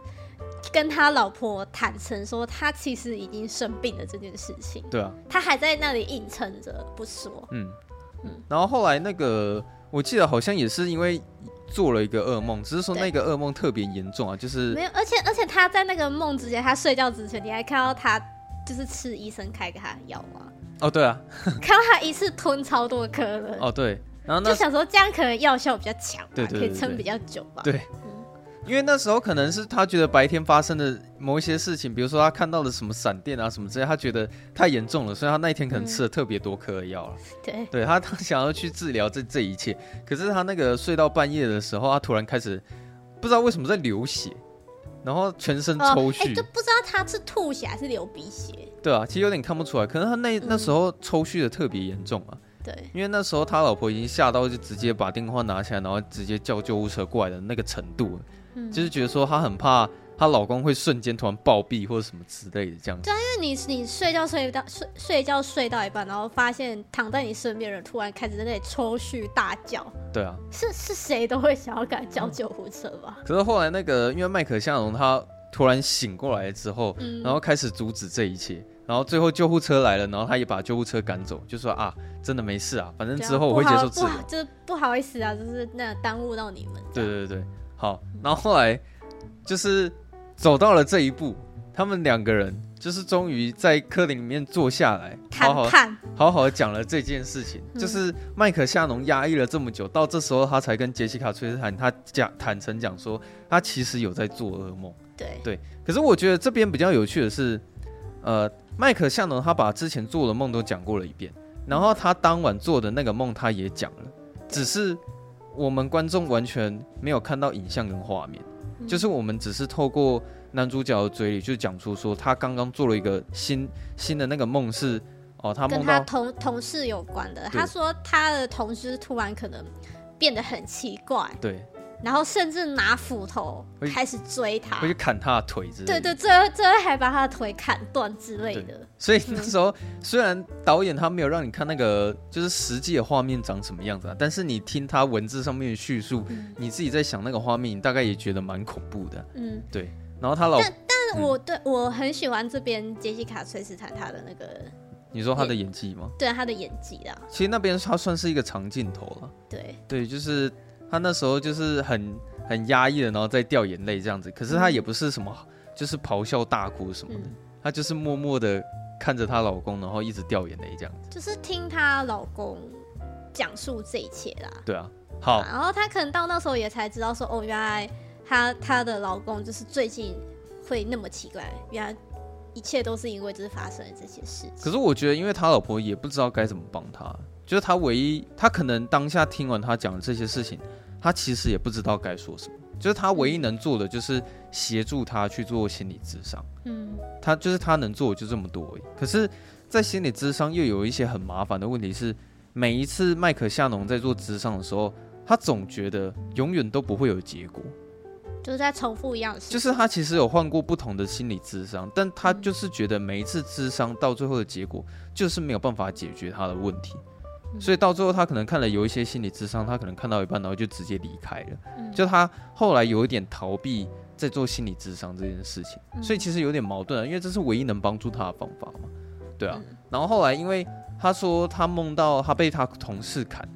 跟他老婆坦诚说他其实已经生病了这件事情。对啊，他还在那里硬撑着不说。嗯嗯。然后后来那个我记得好像也是因为。做了一个噩梦，只是说那个噩梦特别严重啊，就是没有，而且而且他在那个梦之前，他睡觉之前，你还看到他就是吃医生开给他的药吗？哦，对啊，看到他一次吞超多颗的。哦，对，然后那就想说这样可能药效比较强，对，对，对，对，可以撑比较久吧？对。因为那时候可能是他觉得白天发生的某一些事情，比如说他看到了什么闪电啊什么之类，他觉得太严重了，所以他那一天可能吃了特别多颗的药了。对，对他他想要去治疗这这一切，可是他那个睡到半夜的时候，他突然开始不知道为什么在流血，然后全身抽搐，就不知道他是吐血还是流鼻血。对啊，其实有点看不出来，可能他那那时候抽搐的特别严重啊。对，因为那时候他老婆已经吓到，就直接把电话拿起来，然后直接叫救护车过来的那个程度了。就是觉得说他很怕她老公会瞬间突然暴毙或者什么之类的这样子。对啊，因为你你睡觉睡到睡睡觉睡到一半，然后发现躺在你身边的人突然开始在那里抽搐大叫。对啊，是是谁都会想要赶叫救护车吧？可是后来那个因为麦克夏农他突然醒过来之后，嗯，然后开始阻止这一切，然后最后救护车来了，然后他也把救护车赶走，就说啊，真的没事啊，反正之后我会接受治疗。就是不好意思啊，就是那耽误到你们。对对对对。好，然后后来就是走到了这一步，他们两个人就是终于在客厅里面坐下来，好好好好的讲了这件事情。就是麦克夏农压抑了这么久，到这时候他才跟杰西卡·崔斯坦他讲坦诚讲说，他其实有在做噩梦。对对，可是我觉得这边比较有趣的是，呃，麦克夏农他把之前做的梦都讲过了一遍，然后他当晚做的那个梦他也讲了，只是。我们观众完全没有看到影像跟画面，嗯，就是我们只是透过男主角的嘴里就讲出说，他刚刚做了一个新新的那个梦是哦，他跟他同同事有关的。他说他的同事突然可能变得很奇怪，对。然后甚至拿斧头开始追他，会去砍他的腿之类的。对对，最后最后还把他的腿砍断之类的。所以那时候、嗯、虽然导演他没有让你看那个就是实际的画面长什么样子啊，但是你听他文字上面的叙述、嗯，你自己在想那个画面，你大概也觉得蛮恐怖的。嗯，对。然后他老，但但是我对、嗯、我很喜欢这边杰西卡·崔斯坦他的那个，你说他的演技吗？对，他的演技啊。其实那边他算是一个长镜头了。对对，就是。他那时候就是很很压抑的，然后在掉眼泪这样子。可是他也不是什么，就是咆哮大哭什么的，他就是默默的看着她老公，然后一直掉眼泪这样子。就是听她老公讲述这一切啦。对啊，好。然后她可能到那时候也才知道说，哦，原来她她的老公就是最近会那么奇怪，原来一切都是因为就是发生了这些事情。可是我觉得，因为他老婆也不知道该怎么帮他。就是他唯一，他可能当下听完他讲的这些事情，他其实也不知道该说什么。就是他唯一能做的，就是协助他去做心理咨商。嗯，他就是他能做的就这么多而已。可是，在心理咨商又有一些很麻烦的问题是，每一次麦克夏农在做咨商的时候，他总觉得永远都不会有结果，就是在重复一样的事。就是他其实有换过不同的心理智商，但他就是觉得每一次智商到最后的结果就是没有办法解决他的问题，所以到最后他可能看了有一些心理智商，他可能看到一半然后就直接离开了。就他后来有一点逃避在做心理智商这件事情，所以其实有点矛盾啊，因为这是唯一能帮助他的方法嘛。对啊，然后后来因为他说他梦到他被他同事砍，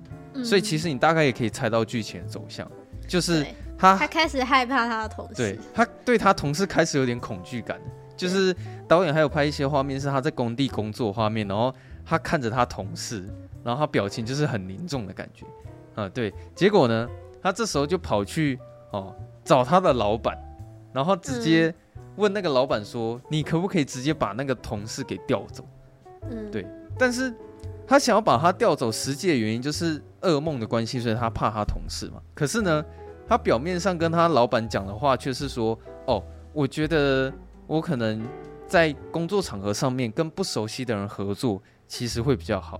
所以其实你大概也可以猜到剧情的走向，就是他他开始害怕他的同事，对，他对他同事开始有点恐惧感，就是导演还有拍一些画面是他在工地工作画面，然后他看着他同事，然后他表情就是很凝重的感觉，啊，对，结果呢，他这时候就跑去哦找他的老板，然后直接。问那个老板说：“你可不可以直接把那个同事给调走？”嗯，对。但是他想要把他调走，实际的原因就是噩梦的关系，所以他怕他同事嘛。可是呢，他表面上跟他老板讲的话却是说：“哦，我觉得我可能在工作场合上面跟不熟悉的人合作，其实会比较好。”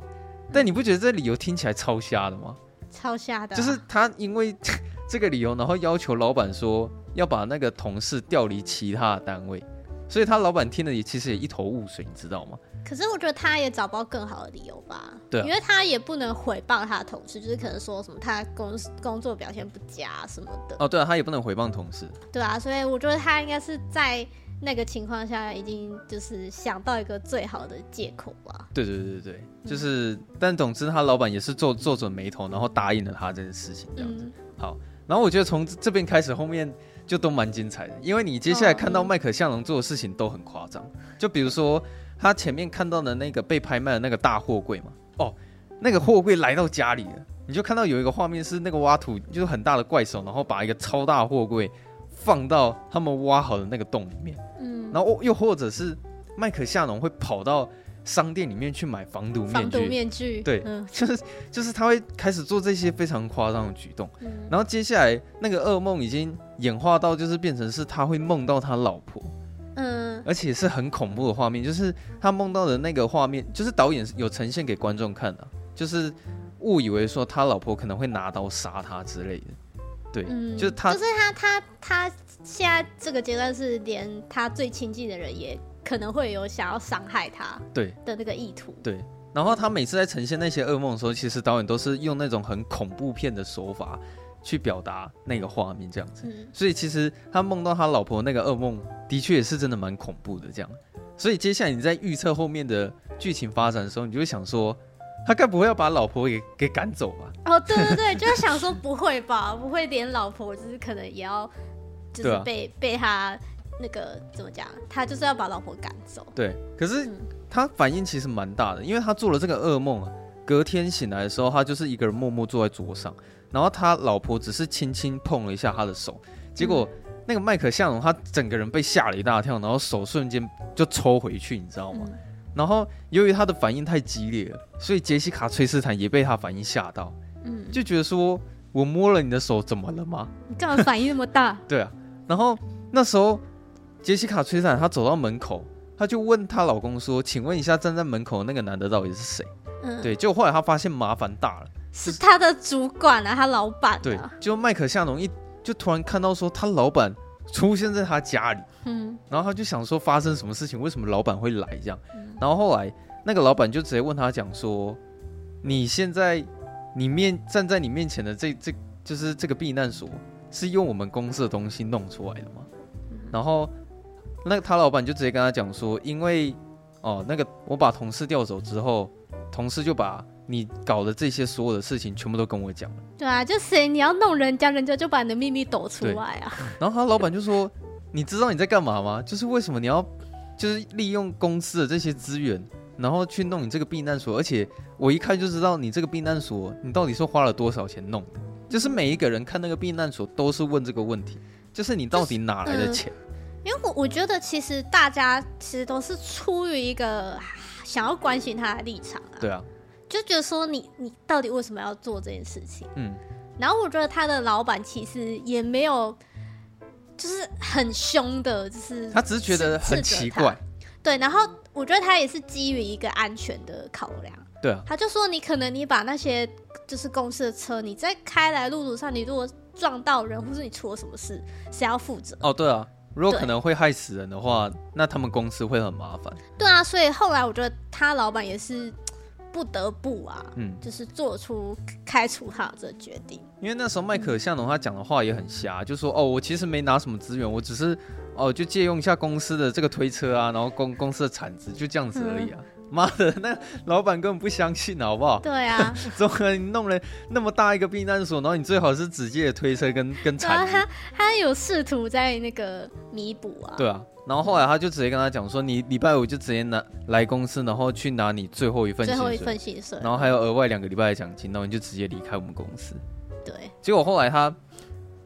但你不觉得这理由听起来超瞎的吗？超瞎的，就是他因为 这个理由，然后要求老板说。要把那个同事调离其他的单位，所以他老板听了也其实也一头雾水，你知道吗？可是我觉得他也找不到更好的理由吧？对啊，因为他也不能回报他的同事，就是可能说什么他工工作表现不佳什么的。哦，对啊，他也不能回报同事。对啊，所以我觉得他应该是在那个情况下已经就是想到一个最好的借口吧。对对对对，就是，嗯、但总之他老板也是皱皱着眉头，然后答应了他这件事情这样子。嗯、好，然后我觉得从这边开始后面。就都蛮精彩的，因为你接下来看到麦克向荣做的事情都很夸张。就比如说他前面看到的那个被拍卖的那个大货柜嘛，哦，那个货柜来到家里了，你就看到有一个画面是那个挖土就是很大的怪手，然后把一个超大货柜放到他们挖好的那个洞里面，嗯，然后又或者是麦克夏农会跑到。商店里面去买防毒面具，防毒面具，对，嗯、就是就是他会开始做这些非常夸张的举动，嗯、然后接下来那个噩梦已经演化到就是变成是他会梦到他老婆，嗯，而且是很恐怖的画面，就是他梦到的那个画面，就是导演有呈现给观众看的，就是误以为说他老婆可能会拿刀杀他之类的，对，嗯、就是他，就是他他他现在这个阶段是连他最亲近的人也。可能会有想要伤害他对的那个意图，对，对。然后他每次在呈现那些噩梦的时候，其实导演都是用那种很恐怖片的手法去表达那个画面，这样子。嗯。所以其实他梦到他老婆那个噩梦，的确也是真的蛮恐怖的这样。所以接下来你在预测后面的剧情发展的时候，你就会想说，他该不会要把老婆给给赶走吧？哦，对对对，就是想说不会吧，不会连老婆就是可能也要就是被、啊、被他。那个怎么讲？他就是要把老婆赶走。对，可是他反应其实蛮大的，因为他做了这个噩梦啊，隔天醒来的时候，他就是一个人默默坐在桌上，然后他老婆只是轻轻碰了一下他的手，结果那个麦克向荣他整个人被吓了一大跳，然后手瞬间就抽回去，你知道吗？然后由于他的反应太激烈了，所以杰西卡崔斯坦也被他反应吓到，嗯，就觉得说我摸了你的手怎么了吗？你干嘛反应那么大？对啊，然后那时候。杰西卡·崔斯坦，她走到门口，她就问她老公说：“请问一下，站在门口的那个男的到底是谁？”嗯，对，结果后来她发现麻烦大了，是他的主管啊，他老板啊。对，就麦克夏农一就突然看到说他老板出现在他家里，嗯，然后他就想说发生什么事情，为什么老板会来这样？然后后来那个老板就直接问他讲说：“你现在你面站在你面前的这这就是这个避难所是用我们公司的东西弄出来的吗？”然后。那个他老板就直接跟他讲说，因为哦，那个我把同事调走之后，同事就把你搞的这些所有的事情全部都跟我讲了。对啊，就谁你要弄人家，人家就把你的秘密抖出来啊。然后他老板就说：“你知道你在干嘛吗？就是为什么你要就是利用公司的这些资源，然后去弄你这个避难所？而且我一看就知道你这个避难所，你到底是花了多少钱弄的？就是每一个人看那个避难所都是问这个问题，就是你到底哪来的钱？”因为我我觉得其实大家其实都是出于一个想要关心他的立场啊，对啊，就觉得说你你到底为什么要做这件事情？嗯，然后我觉得他的老板其实也没有就是很凶的，就是他只是觉得很奇怪，对，然后我觉得他也是基于一个安全的考量，对啊，他就说你可能你把那些就是公司的车，你在开来路途上，你如果撞到人，或是你出了什么事，谁要负责？哦，对啊，如果可能会害死人的话，那他们公司会很麻烦。对啊，所以后来我觉得他老板也是不得不啊，嗯，就是做出开除他的这决定。因为那时候麦可相农他讲的话也很瞎，就说哦，我其实没拿什么资源，我只是哦就借用一下公司的这个推车啊，然后公公司的铲子，就这样子而已啊。嗯妈的，那老板根本不相信，好不好？对啊，怎么可能你弄了那么大一个避难所，然后你最好是直接的推车跟跟铲子？他他有试图在那个弥补啊。对啊，然后后来他就直接跟他讲说，你礼拜五就直接拿来公司，然后去拿你最后一份最后一份薪水，然后还有额外两个礼拜的奖金，然后你就直接离开我们公司。对，结果后来他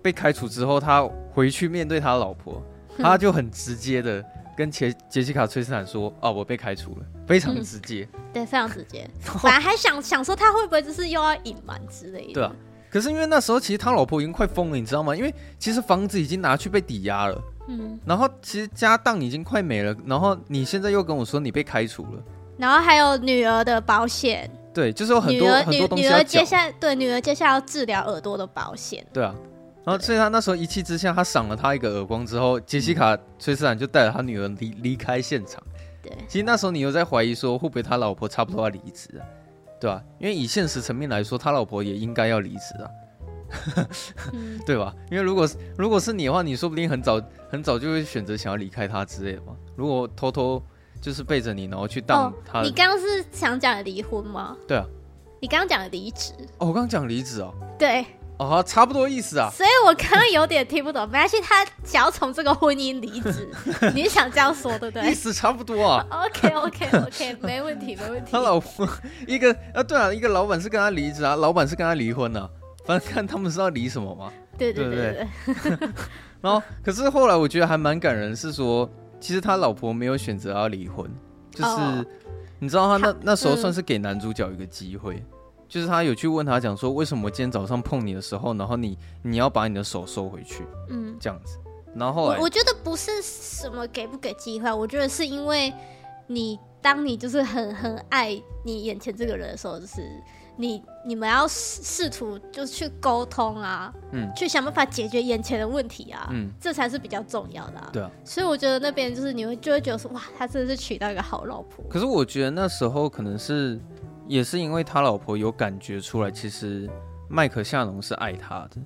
被开除之后，他回去面对他老婆，他就很直接的。跟杰杰西卡·崔斯坦说：“哦，我被开除了，非常直接。嗯”对，非常直接。本来还想想说他会不会就是又要隐瞒之类的。对啊，可是因为那时候其实他老婆已经快疯了，你知道吗？因为其实房子已经拿去被抵押了，嗯，然后其实家当已经快没了，然后你现在又跟我说你被开除了，然后还有女儿的保险，对，就是有很多很多东西。女儿接下来对女儿接下来要治疗耳朵的保险，对啊。然后，所以他那时候一气之下，他赏了他一个耳光之后，杰西卡·崔斯坦就带着他女儿离离开现场。对，其实那时候你又在怀疑说，会不会他老婆差不多要离职啊？对吧？因为以现实层面来说，他老婆也应该要离职啊，嗯、对吧？因为如果如果是你的话，你说不定很早很早就会选择想要离开他之类的嘛。如果偷偷就是背着你，然后去当他、哦，你刚刚是想讲离婚吗？对啊，你刚刚讲离职哦，我刚刚讲离职哦，对。哦，差不多意思啊，所以我刚刚有点听不懂。没关系，他想要从这个婚姻离职，你想这样说对不对？意思差不多啊。OK OK OK，没问题没问题。他老婆一个啊，对啊，一个老板是跟他离职啊，老板是跟他离婚啊。反正看他们是要离什么嘛。对对对对。然后，可是后来我觉得还蛮感人，是说其实他老婆没有选择要离婚，就是、oh. 你知道他那那时候算是给男主角一个机会。就是他有去问他讲说，为什么我今天早上碰你的时候，然后你你要把你的手收回去，嗯，这样子，然后后来我，我觉得不是什么给不给机会，我觉得是因为你当你就是很很爱你眼前这个人的时候，就是你你们要试试图就是去沟通啊，嗯，去想办法解决眼前的问题啊，嗯，这才是比较重要的啊，对啊，所以我觉得那边就是你会就会觉得说，哇，他真的是娶到一个好老婆。可是我觉得那时候可能是。也是因为他老婆有感觉出来，其实麦克夏农是爱他的，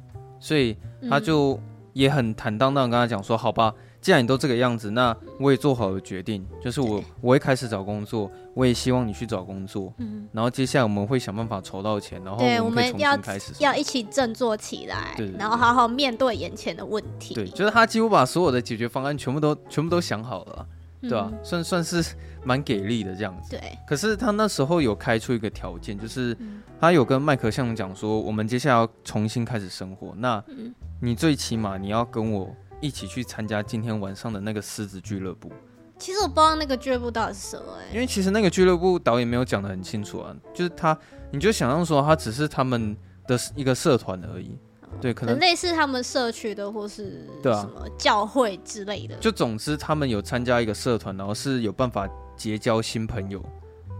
所以他就也很坦荡荡跟他讲说：“好吧，既然你都这个样子，那我也做好了决定，就是我我会开始找工作，我也希望你去找工作。嗯，然后接下来我们会想办法筹到钱，然后对我们可以重新开始，要一起振作起来，对，然后好好面对眼前的问题。对，就是他几乎把所有的解决方案全部都全部都想好了。”对啊，嗯、算算是蛮给力的这样子。对，可是他那时候有开出一个条件，就是他有跟麦克相农讲说，我们接下来要重新开始生活。那，你最起码你要跟我一起去参加今天晚上的那个狮子俱乐部。其实我不知道那个俱乐部到底是什么哎、欸，因为其实那个俱乐部导演没有讲的很清楚啊，就是他，你就想象说他只是他们的一个社团而已。对，可能类似他们社区的，或是什么教会之类的。就总之，他们有参加一个社团，然后是有办法结交新朋友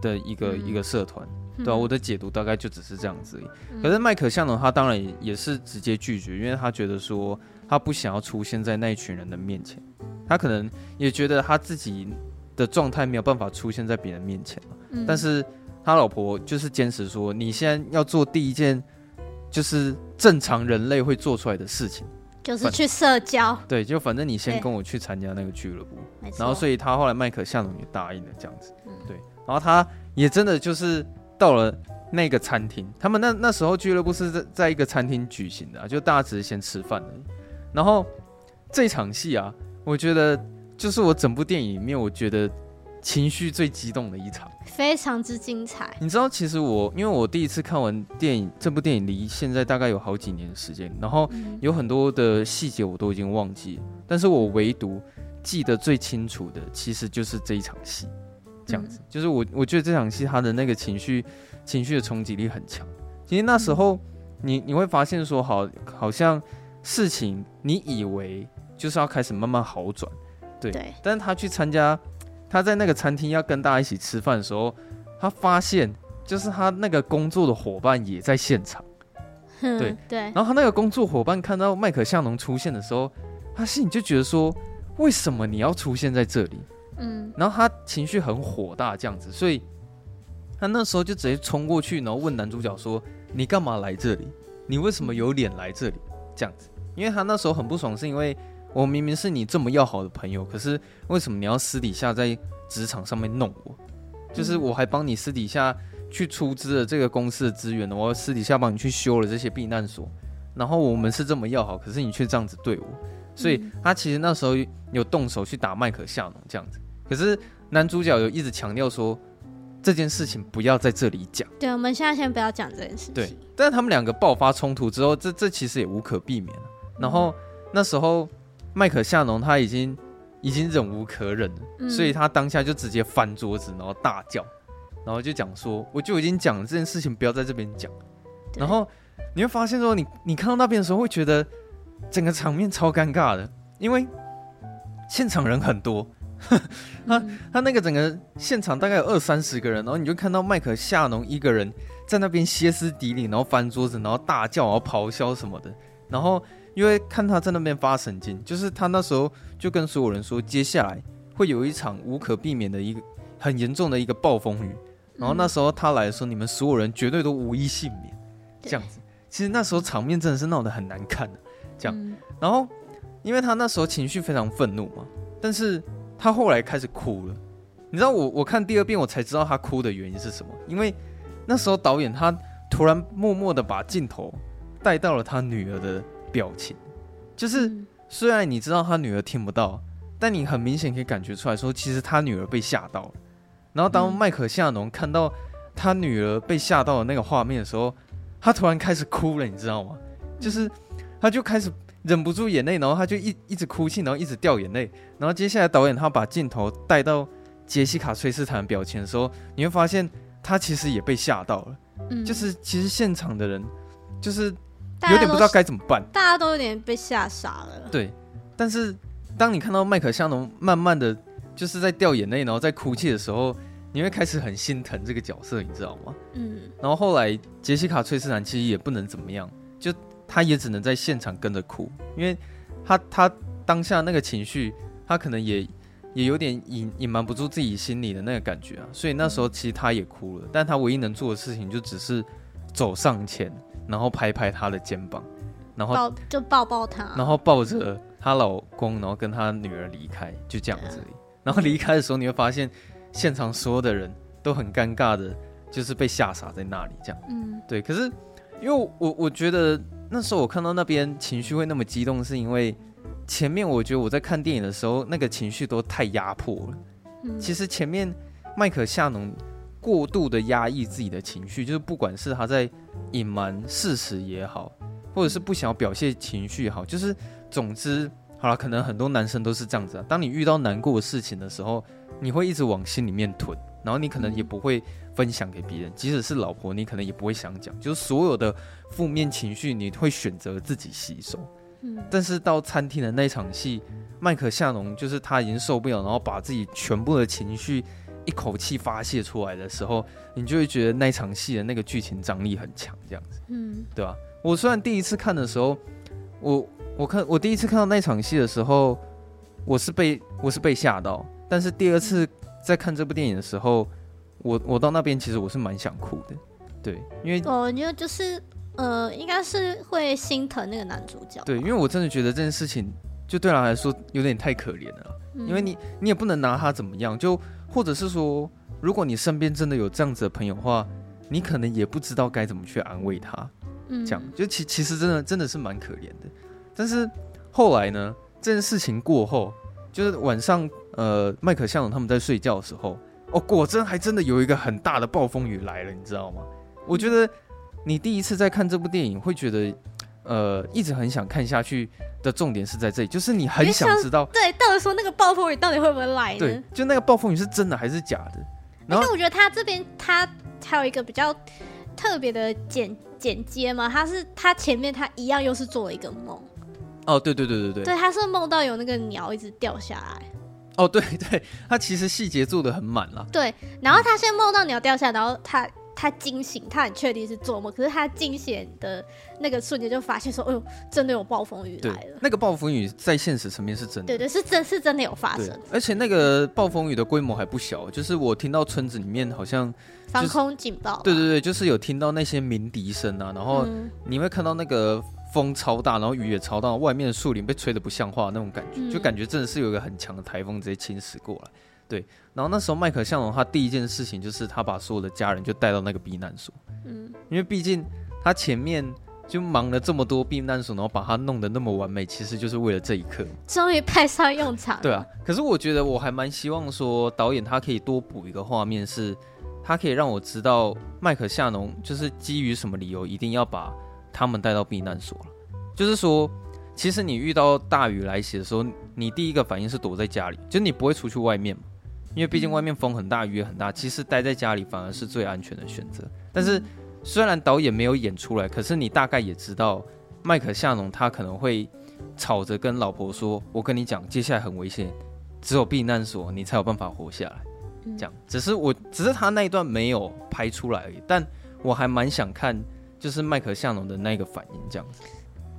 的一个、嗯、一个社团，对啊，我的解读大概就只是这样子而已。嗯、可是麦可相农他当然也也是直接拒绝，因为他觉得说他不想要出现在那一群人的面前，他可能也觉得他自己的状态没有办法出现在别人面前，嗯、但是他老婆就是坚持说，你现在要做第一件。就是正常人类会做出来的事情，就是去社交。对，就反正你先跟我去参加那个俱乐部，然后所以他后来麦可相农也答应了这样子。对，然后他也真的就是到了那个餐厅，他们那那时候俱乐部是在在一个餐厅举行的，就大家只是先吃饭而已。然后这场戏啊，我觉得就是我整部电影里面，我觉得。情绪最激动的一场，非常之精彩。你知道，其实我因为我第一次看完电影，这部电影离现在大概有好几年的时间，然后有很多的细节我都已经忘记了，但是我唯独记得最清楚的，其实就是这一场戏。这样子，就是我我觉得这场戏它的那个情绪情绪的冲击力很强。其实那时候你你会发现说，好，好像事情你以为就是要开始慢慢好转，对，对，但是他去参加。他在那个餐厅要跟大家一起吃饭的时候，他发现就是他那个工作的伙伴也在现场。对对。然后他那个工作伙伴看到麦克向农出现的时候，他心里就觉得说：为什么你要出现在这里？嗯。然后他情绪很火大，这样子，所以他那时候就直接冲过去，然后问男主角说：“你干嘛来这里？你为什么有脸来这里？”这样子，因为他那时候很不爽，是因为我明明是你这么要好的朋友，可是为什么你要私底下在职场上面弄我？就是我还帮你私底下去出资了这个公司的资源呢，我私底下帮你去修了这些避难所，然后我们是这么要好，可是你却这样子对我，所以他其实那时候有动手去打麦克夏农这样子，可是男主角有一直强调说这件事情不要在这里讲。对，我们现在先不要讲这件事情。对，但是他们两个爆发冲突之后，这这其实也无可避免了。然后那时候麦克夏农他已经。已经忍无可忍了，嗯、所以他当下就直接翻桌子，然后大叫，然后就讲说：“我就已经讲了这件事情，不要在这边讲。”然后你会发现说你，你你看到那边的时候，会觉得整个场面超尴尬的，因为现场人很多，他、嗯、他那个整个现场大概有二三十个人，然后你就看到麦克夏农一个人在那边歇斯底里，然后翻桌子，然后大叫，然后咆哮什么的，然后。因为看他在那边发神经，就是他那时候就跟所有人说，接下来会有一场无可避免的一个很严重的一个暴风雨。然后那时候他来的时候，你们所有人绝对都无一幸免。这样子，其实那时候场面真的是闹得很难看的。这样，然后因为他那时候情绪非常愤怒嘛，但是他后来开始哭了。你知道我我看第二遍我才知道他哭的原因是什么？因为那时候导演他突然默默的把镜头带到了他女儿的。表情就是，虽然你知道他女儿听不到，但你很明显可以感觉出来说，其实他女儿被吓到了。然后当麦克夏农看到他女儿被吓到的那个画面的时候，他突然开始哭了，你知道吗？就是他就开始忍不住眼泪，然后他就一一直哭泣，然后一直掉眼泪。然后接下来导演他把镜头带到杰西卡崔斯坦的表情的时候，你会发现他其实也被吓到了。嗯，就是其实现场的人就是。有点不知道该怎么办，大家都有点被吓傻了。对，但是当你看到麦克香农慢慢的就是在掉眼泪，然后在哭泣的时候，你会开始很心疼这个角色，你知道吗？嗯。然后后来杰西卡崔斯坦其实也不能怎么样，就他也只能在现场跟着哭，因为他他当下那个情绪，他可能也也有点隐隐瞒不住自己心里的那个感觉啊，所以那时候其实他也哭了，但他唯一能做的事情就只是走上前。然后拍拍她的肩膀，然后抱就抱抱她，然后抱着她老公，然后跟她女儿离开，就这样子。然后离开的时候，你会发现现场所有的人都很尴尬的，就是被吓傻在那里，这样。嗯，对。可是因为我我觉得那时候我看到那边情绪会那么激动，是因为前面我觉得我在看电影的时候那个情绪都太压迫了。嗯，其实前面麦克夏农。过度的压抑自己的情绪，就是不管是他在隐瞒事实也好，或者是不想要表现情绪也好，就是总之好了，可能很多男生都是这样子啊。当你遇到难过的事情的时候，你会一直往心里面吞，然后你可能也不会分享给别人，即使是老婆，你可能也不会想讲，就是所有的负面情绪，你会选择自己吸收。嗯，但是到餐厅的那场戏，麦克夏农就是他已经受不了，然后把自己全部的情绪。一口气发泄出来的时候，你就会觉得那场戏的那个剧情张力很强，这样子，嗯，对吧？我虽然第一次看的时候，我我看我第一次看到那场戏的时候，我是被我是被吓到，但是第二次在看这部电影的时候，我我到那边其实我是蛮想哭的，对，因为哦，因为就是呃，应该是会心疼那个男主角，对，因为我真的觉得这件事情就对他来说有点太可怜了，嗯，因为你你也不能拿他怎么样就。或者是说，如果你身边真的有这样子的朋友的话，你可能也不知道该怎么去安慰他。嗯，这样就其其实真的真的是蛮可怜的。但是后来呢，这件事情过后，就是晚上，呃，麦克向荣他们在睡觉的时候，哦，果真还真的有一个很大的暴风雨来了，你知道吗？我觉得你第一次在看这部电影，会觉得，呃，一直很想看下去。的重点是在这里，就是你很想知道，对，到底说那个暴风雨到底会不会来呢？对，就那个暴风雨是真的还是假的？而且我觉得他这边他还有一个比较特别的剪剪接嘛，他是他前面他一样又是做了一个梦。哦，对对对对对，对，他是梦到有那个鸟一直掉下来。哦，对对，他其实细节做的很满了。对，然后他先梦到鸟掉下来，然后他。他惊醒，他很确定是做梦，可是他惊醒的那个瞬间就发现说，哎呦，真的有暴风雨来了。那个暴风雨在现实层面是真的，对对，是真是真的有发生，而且那个暴风雨的规模还不小，就是我听到村子里面好像、就是、防空警报，对对对，就是有听到那些鸣笛声啊，然后你会看到那个风超大，然后雨也超大，外面的树林被吹得不像话那种感觉，嗯、就感觉真的是有一个很强的台风直接侵蚀过来。对，然后那时候麦克夏龙他第一件事情就是他把所有的家人就带到那个避难所，嗯，因为毕竟他前面就忙了这么多避难所，然后把它弄得那么完美，其实就是为了这一刻，终于派上用场。对啊，可是我觉得我还蛮希望说导演他可以多补一个画面，是他可以让我知道麦克夏农就是基于什么理由一定要把他们带到避难所了，就是说。其实你遇到大雨来袭的时候，你第一个反应是躲在家里，就你不会出去外面嘛，因为毕竟外面风很大，雨也很大。其实待在家里反而是最安全的选择。但是虽然导演没有演出来，可是你大概也知道，麦克夏农他可能会吵着跟老婆说：“我跟你讲，接下来很危险，只有避难所你才有办法活下来。”这样，只是我只是他那一段没有拍出来而已。但我还蛮想看，就是麦克夏农的那个反应这样子。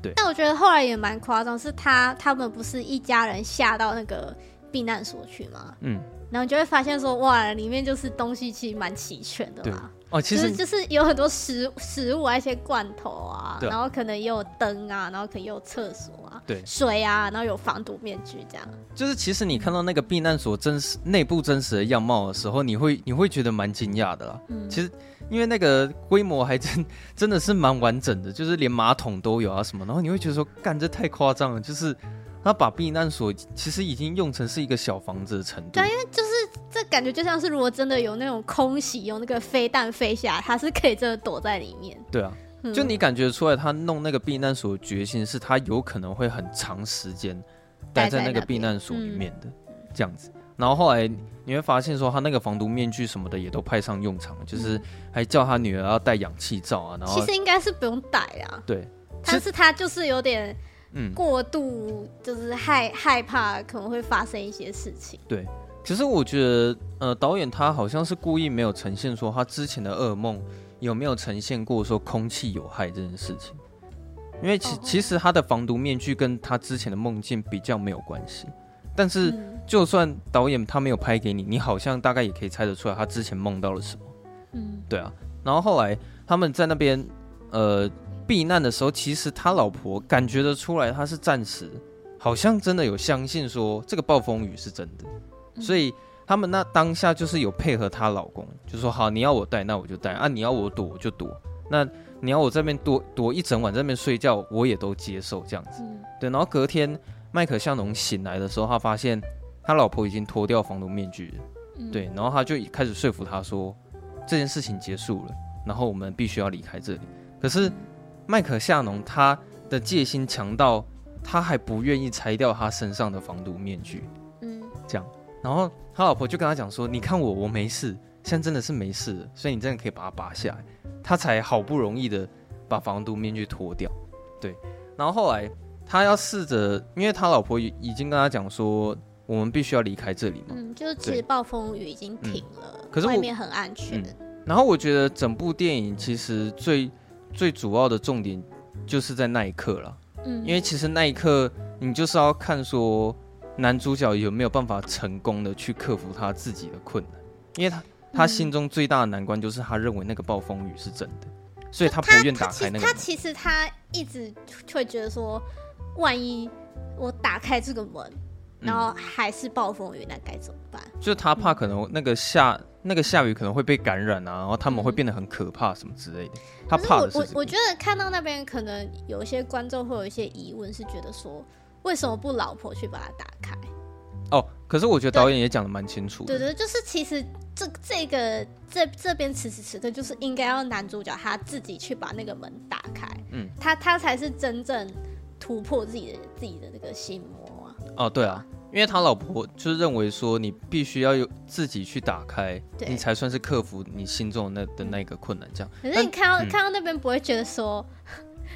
对，但我觉得后来也蛮夸张，是他他们不是一家人下到那个避难所去吗？嗯，然后你就会发现说，哇，里面就是东西其实蛮齐全的嘛。哦，其实就是、就是有很多食食物啊，一些罐头啊，然后可能也有灯啊，然后可能也有厕所啊，对，水啊，然后有防毒面具这样。就是其实你看到那个避难所真实内部真实的样貌的时候，你会你会觉得蛮惊讶的啦。嗯，其实。因为那个规模还真 真的是蛮完整的，就是连马桶都有啊什么，然后你会觉得说，干这太夸张了，就是他把避难所其实已经用成是一个小房子的程度。对，因为就是这感觉就像是如果真的有那种空袭，有那个飞弹飞下，他是可以真的躲在里面。对啊，就你感觉出来，他弄那个避难所的决心是他有可能会很长时间待在那个避难所里面的这样子。然后后来你会发现，说他那个防毒面具什么的也都派上用场，就是还叫他女儿要戴氧气罩啊。然后其实应该是不用戴啊。对，但是他就是有点嗯过度，就是害害怕可能会发生一些事情。对，其实我觉得呃导演他好像是故意没有呈现说他之前的噩梦有没有呈现过说空气有害这件事情，因为其其实他的防毒面具跟他之前的梦境比较没有关系。但是，就算导演他没有拍给你，你好像大概也可以猜得出来他之前梦到了什么。嗯，对啊。然后后来他们在那边呃避难的时候，其实他老婆感觉得出来他是暂时，好像真的有相信说这个暴风雨是真的，所以他们那当下就是有配合她老公，就说好，你要我带那我就带啊，你要我躲我就躲，那你要我这边躲躲一整晚在那边睡觉我也都接受这样子。对，然后隔天。麦克向农醒来的时候，他发现他老婆已经脱掉防毒面具了。嗯、对，然后他就开始说服他说，这件事情结束了，然后我们必须要离开这里。可是麦可夏农他的戒心强到，他还不愿意拆掉他身上的防毒面具。嗯，这样，然后他老婆就跟他讲说：“你看我，我没事，现在真的是没事了，所以你真的可以把它拔下来。”他才好不容易的把防毒面具脱掉。对，然后后来。他要试着，因为他老婆已经跟他讲说，我们必须要离开这里嘛。嗯，就是其实暴风雨已经停了，嗯、可是外面很安全、嗯。然后我觉得整部电影其实最最主要的重点就是在那一刻了。嗯，因为其实那一刻你就是要看说男主角有没有办法成功的去克服他自己的困难，因为他他心中最大的难关就是他认为那个暴风雨是真的，所以他不愿打开那个。他其实他一直会觉得说。万一我打开这个门，然后还是暴风雨，那该怎么办？就是他怕可能那个下那个下雨可能会被感染啊，然后他们会变得很可怕什么之类的。他怕我我觉得看到那边可能有一些观众会有一些疑问，是觉得说为什么不老婆去把它打开？哦，可是我觉得导演也讲的蛮清楚的。对对，就是其实这这个这这边此时此刻就是应该要男主角他自己去把那个门打开，嗯，他他才是真正。突破自己的自己的那个心！哦，对啊，因为他老婆就是认为说，你必须要有自己去打开，你才算是克服你心中的那的那个困难。这样，可是你看到看到那边不会觉得说，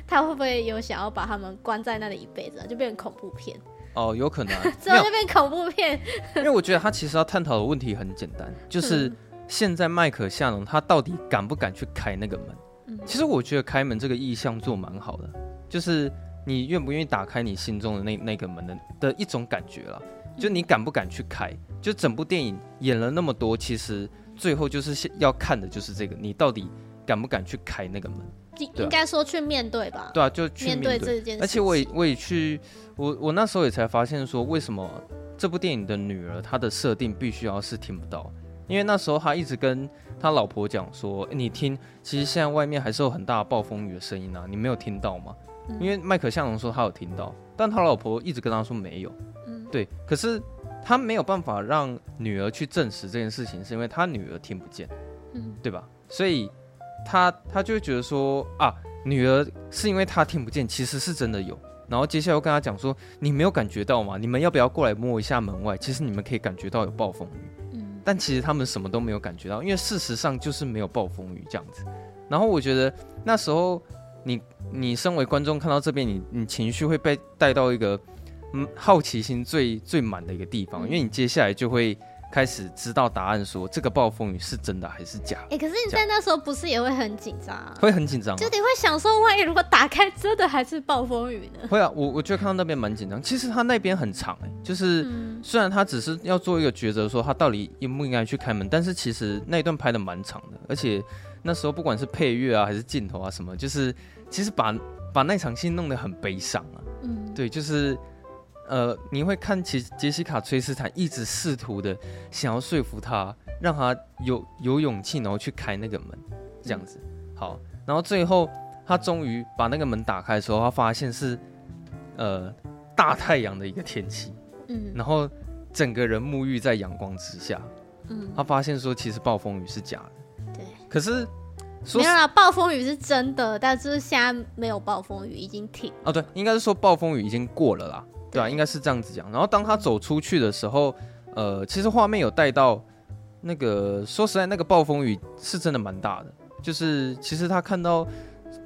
他会不会有想要把他们关在那里一辈子，啊就变成恐怖片？哦，有可能，之后就变恐怖片。因为我觉得他其实要探讨的问题很简单，就是现在麦克夏农他到底敢不敢去开那个门？嗯，其实我觉得开门这个意向做蛮好的，就是你愿不愿意打开你心中的那那个门的的一种感觉了。就你敢不敢去开？就整部电影演了那么多，其实最后就是要看的就是这个，你到底敢不敢去开那个门？应该说去面对吧。对啊，就去面对，这件事。而且我也我也去，我我那时候也才发现说，为什么这部电影的女儿她的设定必须要是听不到？因为那时候他一直跟他老婆讲说：“欸，你听，其实现在外面还是有很大的暴风雨的声音啊，你没有听到吗？”嗯。因为麦克向荣说他有听到，但他老婆一直跟他说没有。嗯，对。可是他没有办法让女儿去证实这件事情，是因为他女儿听不见。嗯，对吧？所以他他就会觉得说啊，女儿是因为他听不见，其实是真的有。然后接下来又跟他讲说：“你没有感觉到吗？你们要不要过来摸一下门外？其实你们可以感觉到有暴风雨。”嗯但其实他们什么都没有感觉到，因为事实上就是没有暴风雨这样子。然后我觉得那时候你你身为观众看到这边，你你情绪会被带到一个嗯好奇心最最满的一个地方，因为你接下来就会。开始知道答案说，说这个暴风雨是真的还是假？哎、欸，可是你在那时候不是也会很紧张啊？会很紧张，就你会想说，万一如果打开真的还是暴风雨呢？会啊，我我觉得看到那边蛮紧张。其实他那边很长哎、欸，就是、嗯、虽然他只是要做一个抉择，说他到底应不应该去开门，但是其实那一段拍的蛮长的，而且那时候不管是配乐啊还是镜头啊什么，就是其实把把那场戏弄得很悲伤啊。嗯，对，就是。呃，你会看杰杰西卡·崔斯坦一直试图的想要说服他，让他有有勇气，然后去开那个门，这样子。好，然后最后他终于把那个门打开的时候，他发现是呃大太阳的一个天气，嗯，然后整个人沐浴在阳光之下，嗯，他发现说其实暴风雨是假的，对，可是说没有啦，暴风雨是真的，但是现在没有暴风雨，已经停了。哦，对，应该是说暴风雨已经过了啦。对啊，应该是这样子讲。然后当他走出去的时候，呃，其实画面有带到那个，说实在，那个暴风雨是真的蛮大的。就是其实他看到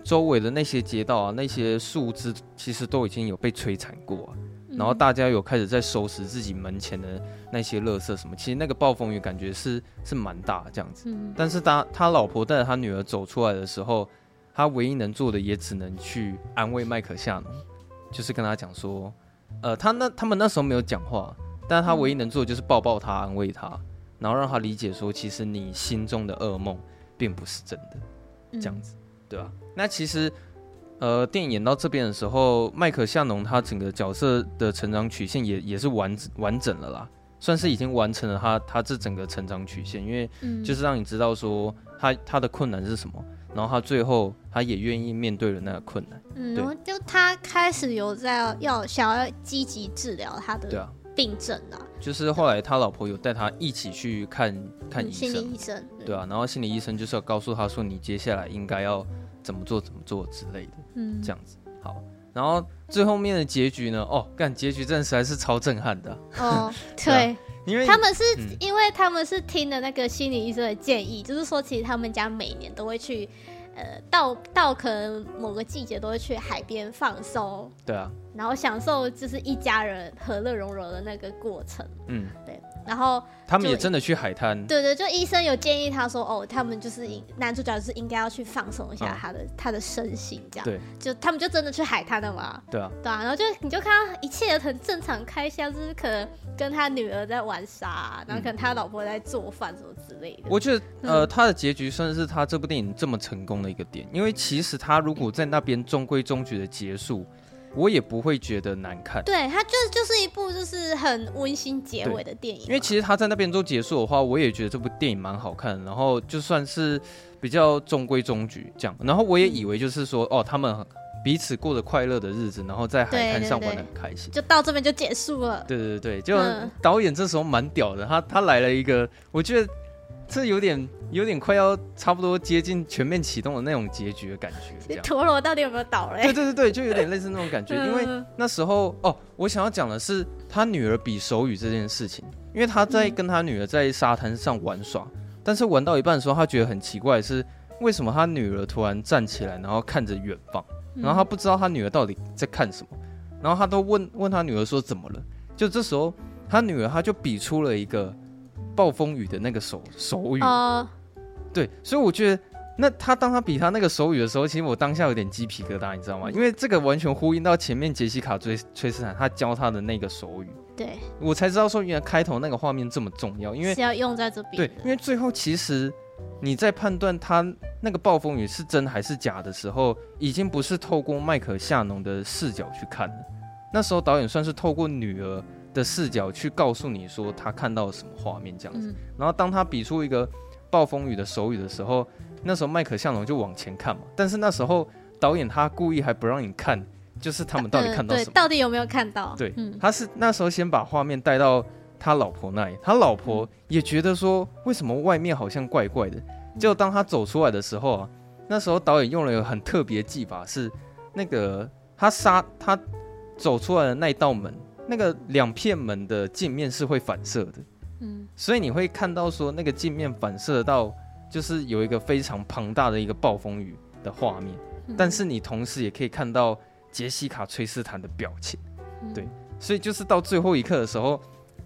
周围的那些街道啊，那些树枝其实都已经有被摧残过啊。然后大家有开始在收拾自己门前的那些垃圾什么。其实那个暴风雨感觉是是蛮大这样子。但是他他老婆带着他女儿走出来的时候，他唯一能做的也只能去安慰麦克夏农，就是跟他讲说。呃，他那他们那时候没有讲话，但是他唯一能做的就是抱抱他，安慰他，然后让他理解说，其实你心中的噩梦并不是真的，这样子，对吧？那其实，呃，电影演到这边的时候，麦克夏农他整个角色的成长曲线也也是完完整了啦，算是已经完成了他他这整个成长曲线，因为就是让你知道说他他的困难是什么。然后他最后，他也愿意面对了那个困难。嗯，就他开始有在要想要积极治疗他的病症啊。就是后来他老婆有带他一起去看看医生，心理医生。对啊，然后心理医生就是要告诉他说，你接下来应该要怎么做怎么做之类的。嗯，这样子。好，然后最后面的结局呢？哦，干结局真的实在是超震撼的。哦，对。因为他们是、嗯，因为他们是听了那个心理医生的建议，就是说，其实他们家每年都会去，呃，到到可能某个季节都会去海边放松，对啊，然后享受就是一家人和乐融融的那个过程，嗯，对。然后他们也真的去海滩，对对，就医生有建议他说，哦，他们就是男主角是应该要去放松一下他的、嗯、他的身心，这样，对，就他们就真的去海滩了嘛，对啊，对啊，然后就你就看到一切很正常开箱，就是可能跟他女儿在玩沙，然后可能他老婆在做饭什么之类的。我觉得呃，他的结局算是他这部电影这么成功的一个点，因为其实他如果在那边中规中矩的结束。我也不会觉得难看，对，它就就是一部就是很温馨结尾的电影。因为其实他在那边做结束的话，我也觉得这部电影蛮好看。然后就算是比较中规中矩这样，然后我也以为就是说，哦，他们彼此过着快乐的日子，然后在海滩上玩的很开心，就到这边就结束了。对对对，就导演这时候蛮屌的，他他来了一个，我觉得。这有点有点快要差不多接近全面启动的那种结局的感觉。陀螺到底有没有倒嘞？对对对对，就有点类似那种感觉。因为那时候哦，我想要讲的是他女儿比手语这件事情，因为他在跟他女儿在沙滩上玩耍，但是玩到一半的时候，他觉得很奇怪，是为什么他女儿突然站起来，然后看着远方，然后他不知道他女儿到底在看什么，然后他都问问他女儿说怎么了，就这时候他女儿他就比出了一个。暴风雨的那个手手语。Uh... 对，所以我觉得。那他当他比他那个手语的时候，其实我当下有点鸡皮疙瘩，你知道吗？因为这个完全呼应到前面杰西卡崔崔斯坦他教他的那个手语，对，我才知道说原来开头那个画面这么重要，因为是要用在这边。对，因为最后其实你在判断他那个暴风雨是真还是假的时候，已经不是透过麦克夏农的视角去看了，那时候导演算是透过女儿的视角去告诉你说他看到了什么画面这样子，嗯，然后当他比出一个暴风雨的手语的时候。那时候麦克向龙就往前看嘛，但是那时候导演他故意还不让你看，就是他们到底看到什么，呃、到底有没有看到？对、嗯，他是那时候先把画面带到他老婆那里，他老婆也觉得说，为什么外面好像怪怪的？就当他走出来的时候啊，那时候导演用了一个很特别的技法，是那个他杀他走出来的那道门，那个两片门的镜面是会反射的，嗯，所以你会看到说那个镜面反射到。就是有一个非常庞大的一个暴风雨的画面，嗯，但是你同时也可以看到杰西卡·崔斯坦的表情，嗯，对，所以就是到最后一刻的时候，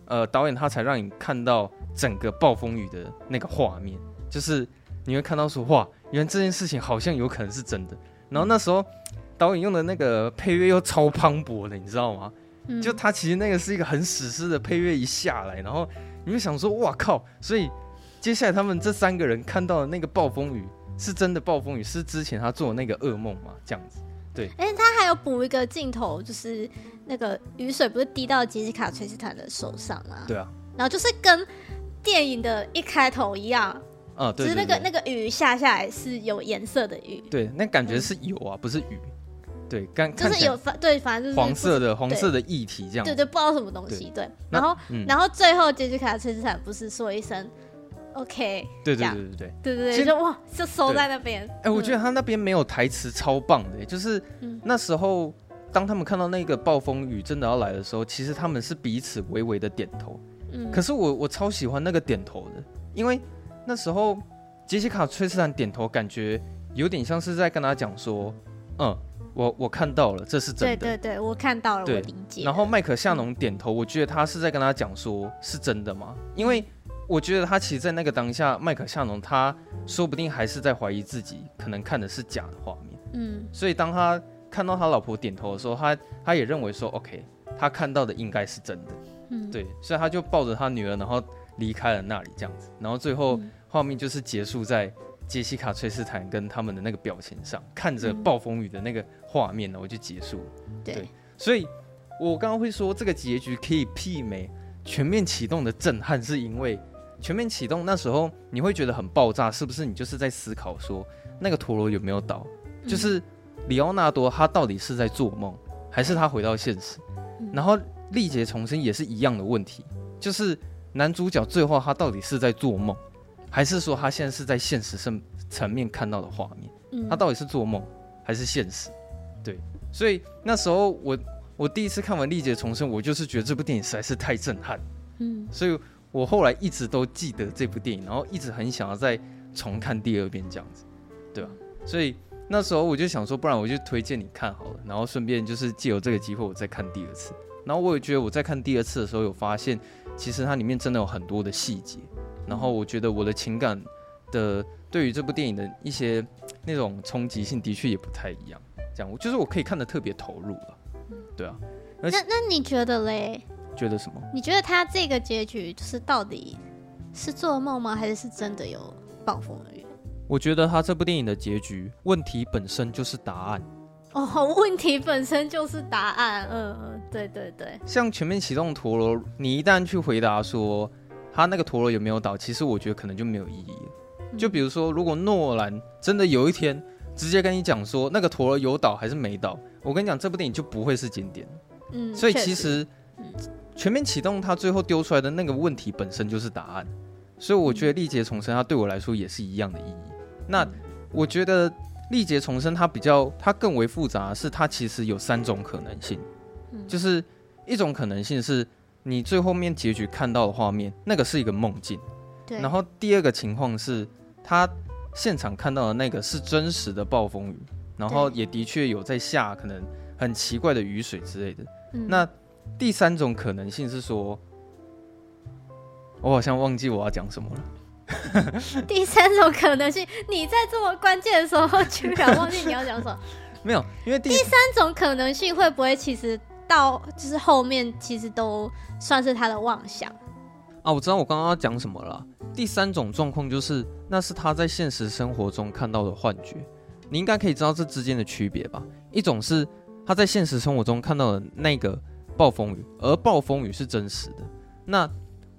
呃，导演他才让你看到整个暴风雨的那个画面，就是你会看到说，哇，原来这件事情好像有可能是真的。然后那时候导演用的那个配乐又超磅礴的，你知道吗？嗯，就他其实那个是一个很史诗的配乐一下来，然后你就想说，哇靠，所以。接下来他们这三个人看到的那个暴风雨是真的暴风雨，是之前他做的那个噩梦吗？这样子，对。哎、欸，他还有补一个镜头，就是那个雨水不是滴到杰西卡·崔斯坦的手上吗？对啊。然后就是跟电影的一开头一样，啊，对，就是那个那个雨下下来是有颜色的雨，对，那感觉是有啊，嗯、不是雨，对，干就是有反对，反正就是黄色的黄色的液体这样，对对，不知道什么东西，对。然后、嗯、然后最后杰西卡·崔斯坦不是说一声。OK，对对对对对对对对，就哇，就收在那边。哎、欸，我觉得他那边没有台词，超棒的。就是那时候，当他们看到那个暴风雨真的要来的时候，其实他们是彼此微微的点头。嗯，可是我我超喜欢那个点头的，因为那时候杰西卡·崔斯坦点头，感觉有点像是在跟他讲说，嗯，我我看到了，这是真的。对对对，我看到了，我理解。然后麦克夏农点头，我觉得他是在跟他讲说，是真的吗？因为。我觉得他其实，在那个当下，麦克夏农他说不定还是在怀疑自己，可能看的是假的画面。嗯，所以当他看到他老婆点头的时候，他他也认为说，OK，他看到的应该是真的。嗯，对，所以他就抱着他女儿，然后离开了那里，这样子。然后最后画面就是结束在杰西卡·崔斯坦跟他们的那个表情上，看着暴风雨的那个画面呢，我就结束了。对，所以我刚刚会说这个结局可以媲美全面启动的震撼，是因为。全面启动那时候，你会觉得很爆炸，是不是？你就是在思考说，那个陀螺有没有倒？就是里奥纳多他到底是在做梦，还是他回到现实？然后历劫重生也是一样的问题，就是男主角最后他到底是在做梦，还是说他现在是在现实层层面看到的画面？他到底是做梦还是现实？对，所以那时候我我第一次看完历劫重生，我就是觉得这部电影实在是太震撼，嗯，所以。我后来一直都记得这部电影，然后一直很想要再重看第二遍这样子，对吧？所以那时候我就想说，不然我就推荐你看好了，然后顺便就是借由这个机会我再看第二次。然后我也觉得我在看第二次的时候有发现，其实它里面真的有很多的细节。然后我觉得我的情感的对于这部电影的一些那种冲击性的确也不太一样。这样，我就是我可以看得特别投入了，对啊。那那你觉得嘞？觉得什么？你觉得他这个结局就是到底是做梦吗？还是是真的有暴风雨？我觉得他这部电影的结局，问题本身就是答案。哦，问题本身就是答案。嗯嗯，对对对。像全面启动陀螺，你一旦去回答说他那个陀螺有没有倒，其实我觉得可能就没有意义了。就比如说，如果诺兰真的有一天直接跟你讲说那个陀螺有倒还是没倒，我跟你讲，这部电影就不会是经典。嗯，所以其实。嗯全面启动，它最后丢出来的那个问题本身就是答案，所以我觉得历劫重生它对我来说也是一样的意义。那我觉得历劫重生它比较它更为复杂是，它其实有三种可能性，就是一种可能性是你最后面结局看到的画面，那个是一个梦境，对。然后第二个情况是，他现场看到的那个是真实的暴风雨，然后也的确有在下可能很奇怪的雨水之类的。那第三种可能性是说，我好像忘记我要讲什么了。第三种可能性，你在这么关键的时候居然忘记你要讲什么？没有，因为第，第三种可能性会不会其实到就是后面其实都算是他的妄想啊？我知道我刚刚讲什么了。第三种状况就是那是他在现实生活中看到的幻觉。你应该可以知道这之间的区别吧？一种是他在现实生活中看到的那个暴风雨，而暴风雨是真实的。那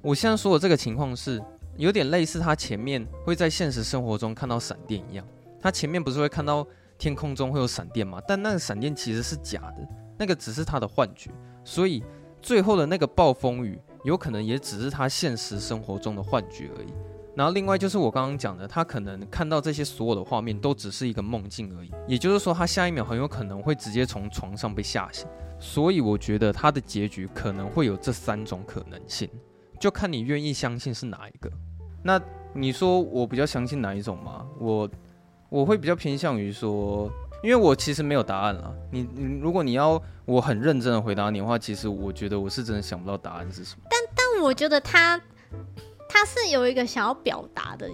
我现在说的这个情况是。有点类似他前面会在现实生活中看到闪电一样，他前面不是会看到天空中会有闪电吗？但那个闪电其实是假的，那个只是他的幻觉，所以最后的那个暴风雨有可能也只是他现实生活中的幻觉而已。然后另外就是我刚刚讲的，他可能看到这些所有的画面都只是一个梦境而已，也就是说他下一秒很有可能会直接从床上被吓醒。所以我觉得他的结局可能会有这三种可能性。就看你愿意相信是哪一个。那你说我比较相信哪一种吗？我我会比较偏向于说，因为我其实没有答案了。你你如果你要我很认真的回答你的话，其实我觉得我是真的想不到答案是什么。但但我觉得他他是有一个想要表达的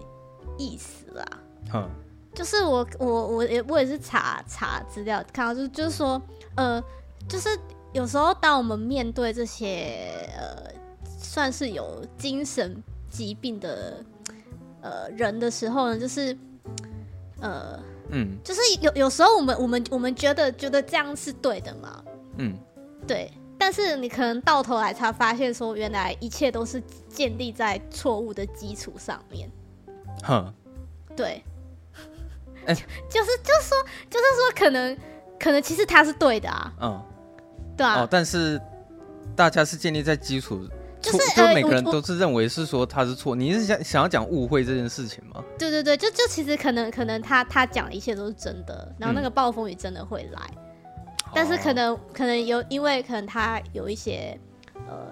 意思啦。嗯，就是我我我也我也是查查资料看到，就就是说呃，就是有时候当我们面对这些呃。算是有精神疾病的呃人的时候呢，就是呃嗯，就是有有时候我们我们我们觉得觉得这样是对的嘛，嗯，对，但是你可能到头来才发现说，原来一切都是建立在错误的基础上面，哼，对，欸、就是就是说就是说可能可能其实他是对的啊，嗯，对啊，哦，但是大家是建立在基础。就是，就每个人都是认为是说他是错，你是想想要讲误会这件事情吗？对对对，就就其实可能可能他他讲的一切都是真的，然后那个暴风雨真的会来，嗯、但是可能可能有因为可能他有一些呃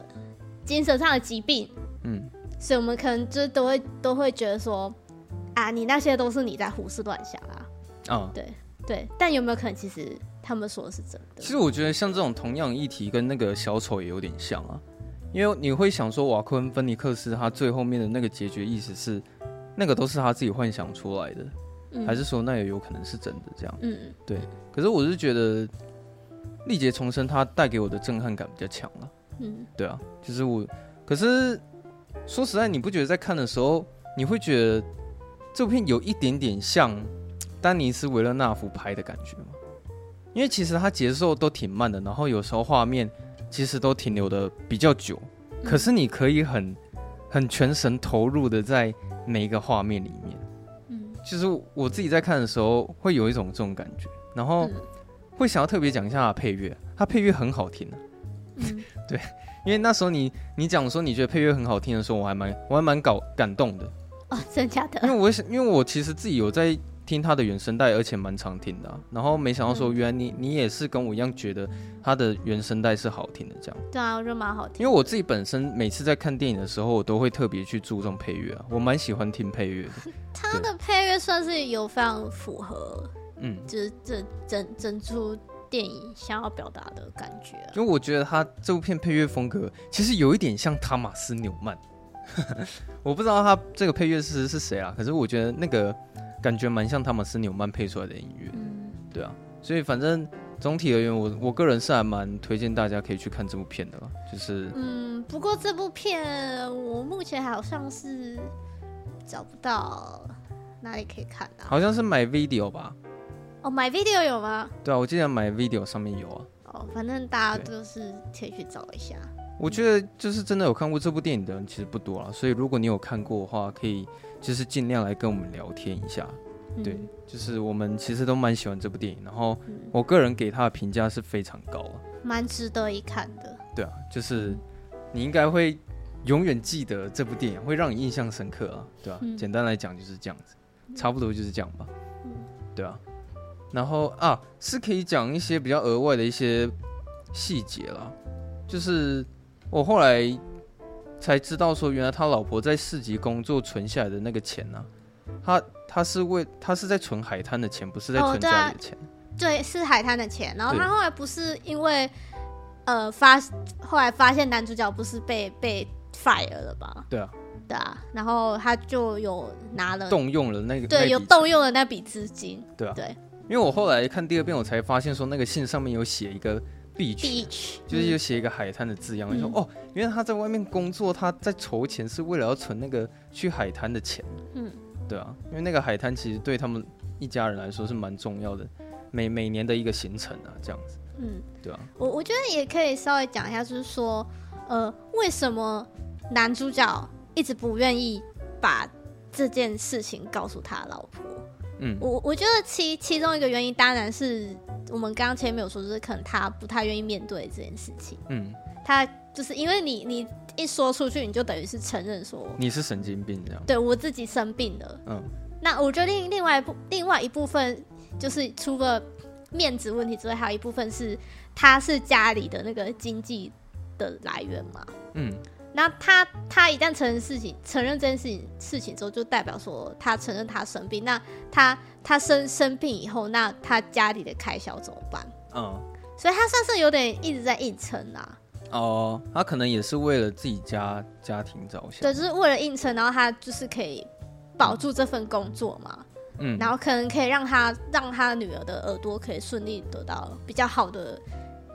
精神上的疾病，嗯，所以我们可能就都会都会觉得说啊，你那些都是你在胡思乱想啊，啊、嗯，对对，但有没有可能其实他们说的是真的？其实我觉得像这种同样议题跟那个小丑也有点像啊。因为你会想说，瓦昆·芬尼克斯他最后面的那个结局意思是，那个都是他自己幻想出来的，嗯、还是说那也有可能是真的？这样，嗯，对。可是我是觉得《历劫重生》它带给我的震撼感比较强了，嗯，对啊，就是我。可是说实在，你不觉得在看的时候，你会觉得这部片有一点点像丹尼斯·维勒纳夫拍的感觉吗？因为其实它节奏都挺慢的，然后有时候画面。其实都停留的比较久，可是你可以很很全神投入的在每一个画面里面。嗯，其实我自己在看的时候会有一种这种感觉，然后会想要特别讲一下配乐，它配乐很好听的。嗯，对，因为那时候你你讲说你觉得配乐很好听的时候，我还蛮我还蛮搞感动的。哦，真的假的？因为我想，因为我其实自己有在。听他的原声带，而且蛮常听的、啊。然后没想到说，原来你你也是跟我一样觉得他的原声带是好听的，这样。对啊，我觉得蛮好听。因为我自己本身每次在看电影的时候，我都会特别去注重配乐啊，我蛮喜欢听配乐的。他的配乐算是有非常符合，嗯，就是这整整出电影想要表达的感觉、啊。因为我觉得他这部片配乐风格其实有一点像汤马斯纽曼，我不知道他这个配乐师是谁啊，可是我觉得那个。感觉蛮像汤玛斯纽曼配出来的音乐，嗯，对啊，所以反正总体而言，我我个人是还蛮推荐大家可以去看这部片的啦，就是嗯，不过这部片我目前好像是找不到哪里可以看啊，好像是买 video 吧？哦，买 video 有吗？对啊，我记得买 video 上面有啊。哦，反正大家都是可以去找一下。我觉得就是真的有看过这部电影的人其实不多了，所以如果你有看过的话，可以。就是尽量来跟我们聊天一下，嗯、对，就是我们其实都蛮喜欢这部电影，然后我个人给他的评价是非常高啊，蛮值得一看的。对啊，就是你应该会永远记得这部电影，会让你印象深刻啊，对吧、啊？嗯、简单来讲就是这样子，差不多就是这样吧。嗯，对啊，然后啊，是可以讲一些比较额外的一些细节了，就是我后来。才知道说，原来他老婆在市集工作存下来的那个钱呢、啊，他他是为他是在存海滩的钱，不是在存家里的钱。哦对，啊、对，是海滩的钱。然后他后来不是因为呃发后来发现男主角不是被被 fire 了吧？对啊。对啊，然后他就有拿了动用了那个对，有动用了那笔资金，对啊，对，因为我后来看第二遍，我才发现说那个信上面有写一个 beach, 就是有写一个海滩的字样，说哦，原来他在外面工作，他在筹钱是为了要存那个去海滩的钱，嗯，对啊，因为那个海滩其实对他们一家人来说是蛮重要的，每每年的一个行程啊，这样子，嗯，对啊，我我觉得也可以稍微讲一下，就是说，呃，为什么男主角一直不愿意把这件事情告诉他老婆。嗯，我我觉得其其中一个原因，当然是我们刚刚前面有说，就是可能他不太愿意面对这件事情。嗯，他就是因为你你一说出去，你就等于是承认说你是神经病这样。对，我自己生病了。嗯，那我觉得另另外一部另外一部分就是除了面子问题之外，还有一部分是他是家里的那个经济的来源嘛。嗯。那他他一旦承认事情，承认这件事情事情之后，就代表说他承认他生病。那他他生生病以后，那他家里的开销怎么办？嗯，所以他算是有点一直在硬撑啊。哦，他可能也是为了自己家家庭着想。对，就是为了硬撑，然后他就是可以保住这份工作嘛。嗯，然后可能可以让他让他女儿的耳朵可以顺利得到比较好的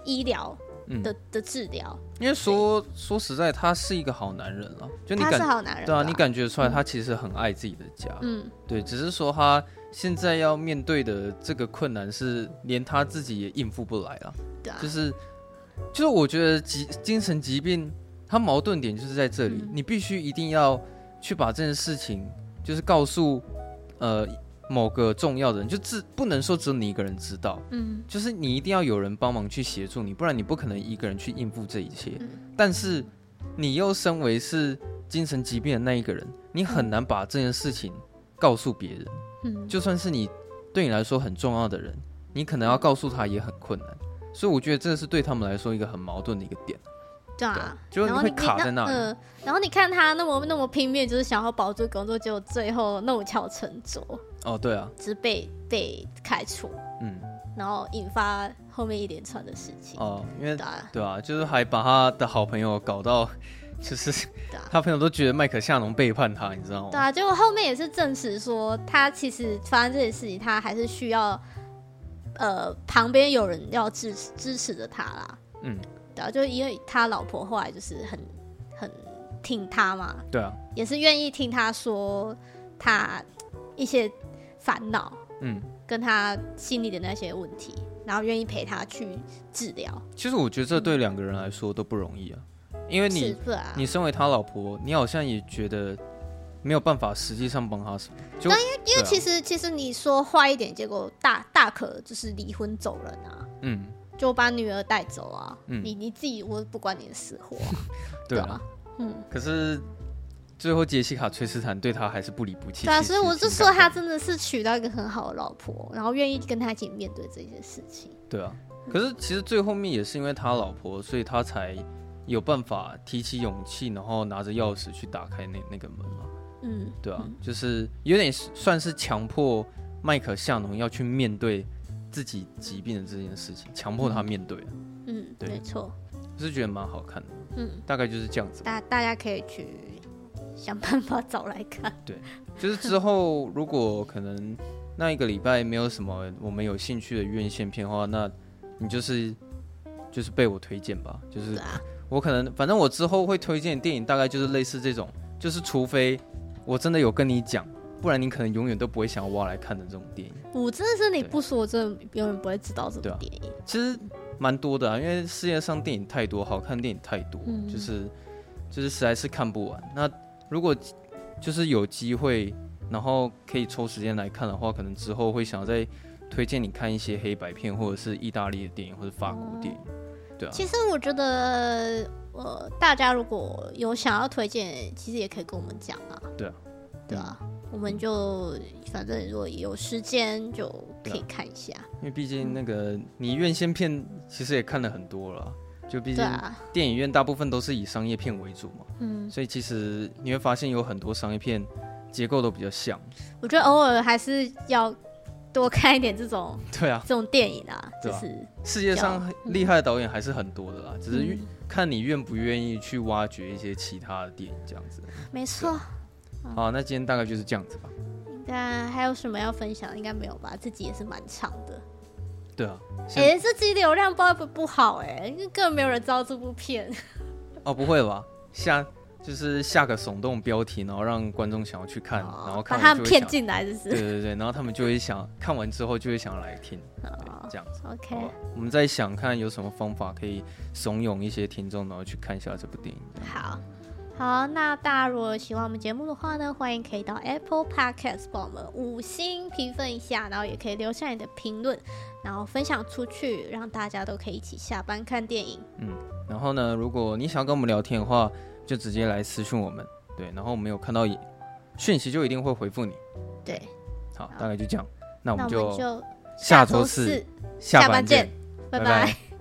医疗。的的治疗，因为说说实在，他是一个好男人了，就你感他是好男人，对啊，你感觉出来他其实很爱自己的家，嗯，对，只是说他现在要面对的这个困难是连他自己也应付不来了，对啊，就是就是我觉得疾精神疾病，他矛盾点就是在这里，嗯，你必须一定要去把这件事情就是告诉呃。某个重要的人，就只不能说只有你一个人知道，嗯，就是你一定要有人帮忙去协助你，不然你不可能一个人去应付这一切。嗯，但是你又身为是精神疾病的那一个人，你很难把这件事情告诉别人。嗯，就算是你对你来说很重要的人，你可能要告诉他也很困难。所以我觉得这是对他们来说一个很矛盾的一个点。对啊，就会卡在那里。嗯，然后你看他那么那么拼命，就是想要保住工作，结果最后弄巧成拙。哦，对啊，只被被开除。嗯，然后引发后面一连串的事情。哦，因为对啊，就是还把他的好朋友搞到，就是他朋友都觉得麦克夏农背叛他，你知道吗？对啊，结果后面也是证实说，他其实发生这件事情，他还是需要呃旁边有人要支持支持着他啦。嗯。对啊，就因为他老婆后来就是很很听他嘛，对啊，也是愿意听他说他一些烦恼，嗯，跟他心里的那些问题，然后愿意陪他去治疗。其实我觉得这对两个人来说都不容易啊，因为你你身为他老婆，你好像也觉得没有办法实际上帮他什么。就因为因为其实其实你说坏一点，结果大大可就是离婚走人啊，嗯。就把女儿带走啊！嗯、你你自己，我不管你的死活、啊。对啊，嗯。可是最后杰西卡·崔斯坦对他还是不离不弃。对啊，所以我就说他真的是娶到一个很好的老婆，然后愿意跟他一起面对这些事情。对啊，可是其实最后面也是因为他老婆，所以他才有办法提起勇气，然后拿着钥匙去打开那那个门嘛。嗯，对啊，嗯、就是有点算是强迫麦克夏农要去面对。自己疾病的这件事情，强迫他面对。嗯，对，没错，我是觉得蛮好看的。嗯，大概就是这样子。大大家可以去想办法找来看。对，就是之后如果可能那一个礼拜没有什么我们有兴趣的院线片的话，那你就是就是被我推荐吧。就是我可能反正我之后会推荐电影，大概就是类似这种，就是除非我真的有跟你讲。不然你可能永远都不会想要挖来看的这种电影。我真的是你不说，我真的永远不会知道这部电影。啊、其实蛮多的啊，因为世界上电影太多，好看电影太多，嗯、就是就是实在是看不完。那如果就是有机会，然后可以抽时间来看的话，可能之后会想要再推荐你看一些黑白片，或者是意大利的电影，或者法国电影。嗯、对啊。其实我觉得，呃，大家如果有想要推荐，其实也可以跟我们讲啊。对啊。对啊。我们就反正如果有时间就可以看一下，因为毕竟那个你院线片其实也看了很多了，就毕竟电影院大部分都是以商业片为主嘛，嗯，所以其实你会发现有很多商业片结构都比较像。我觉得偶尔还是要多看一点这种，对啊，这种电影啊，就是。世界上厉害的导演还是很多的啦，只是看你愿不愿意去挖掘一些其他的电影，这样子。没错。好，那今天大概就是这样子吧。那还有什么要分享？应该没有吧？这集也是蛮长的。对啊。哎、欸，这集流量不不不好哎、欸，因为根本没有人知道这部片。哦，不会吧？下就是下个耸动标题，然后让观众想要去看，哦、然后看把他们骗进来，就是。对对对，然后他们就会想看完之后就会想要来听，哦、这样子。OK。我们在想看有什么方法可以怂恿一些听众，然后去看一下这部电影。好。好，那大家如果喜欢我们节目的话呢，欢迎可以到 Apple Podcast 帮我们五星评分一下，然后也可以留下你的评论，然后分享出去，让大家都可以一起下班看电影。嗯，然后呢，如果你想要跟我们聊天的话，就直接来私讯我们，对，然后我们有看到讯息就一定会回复你。对，好，大概就这样，那我们就就下周四下班见，拜拜。拜拜。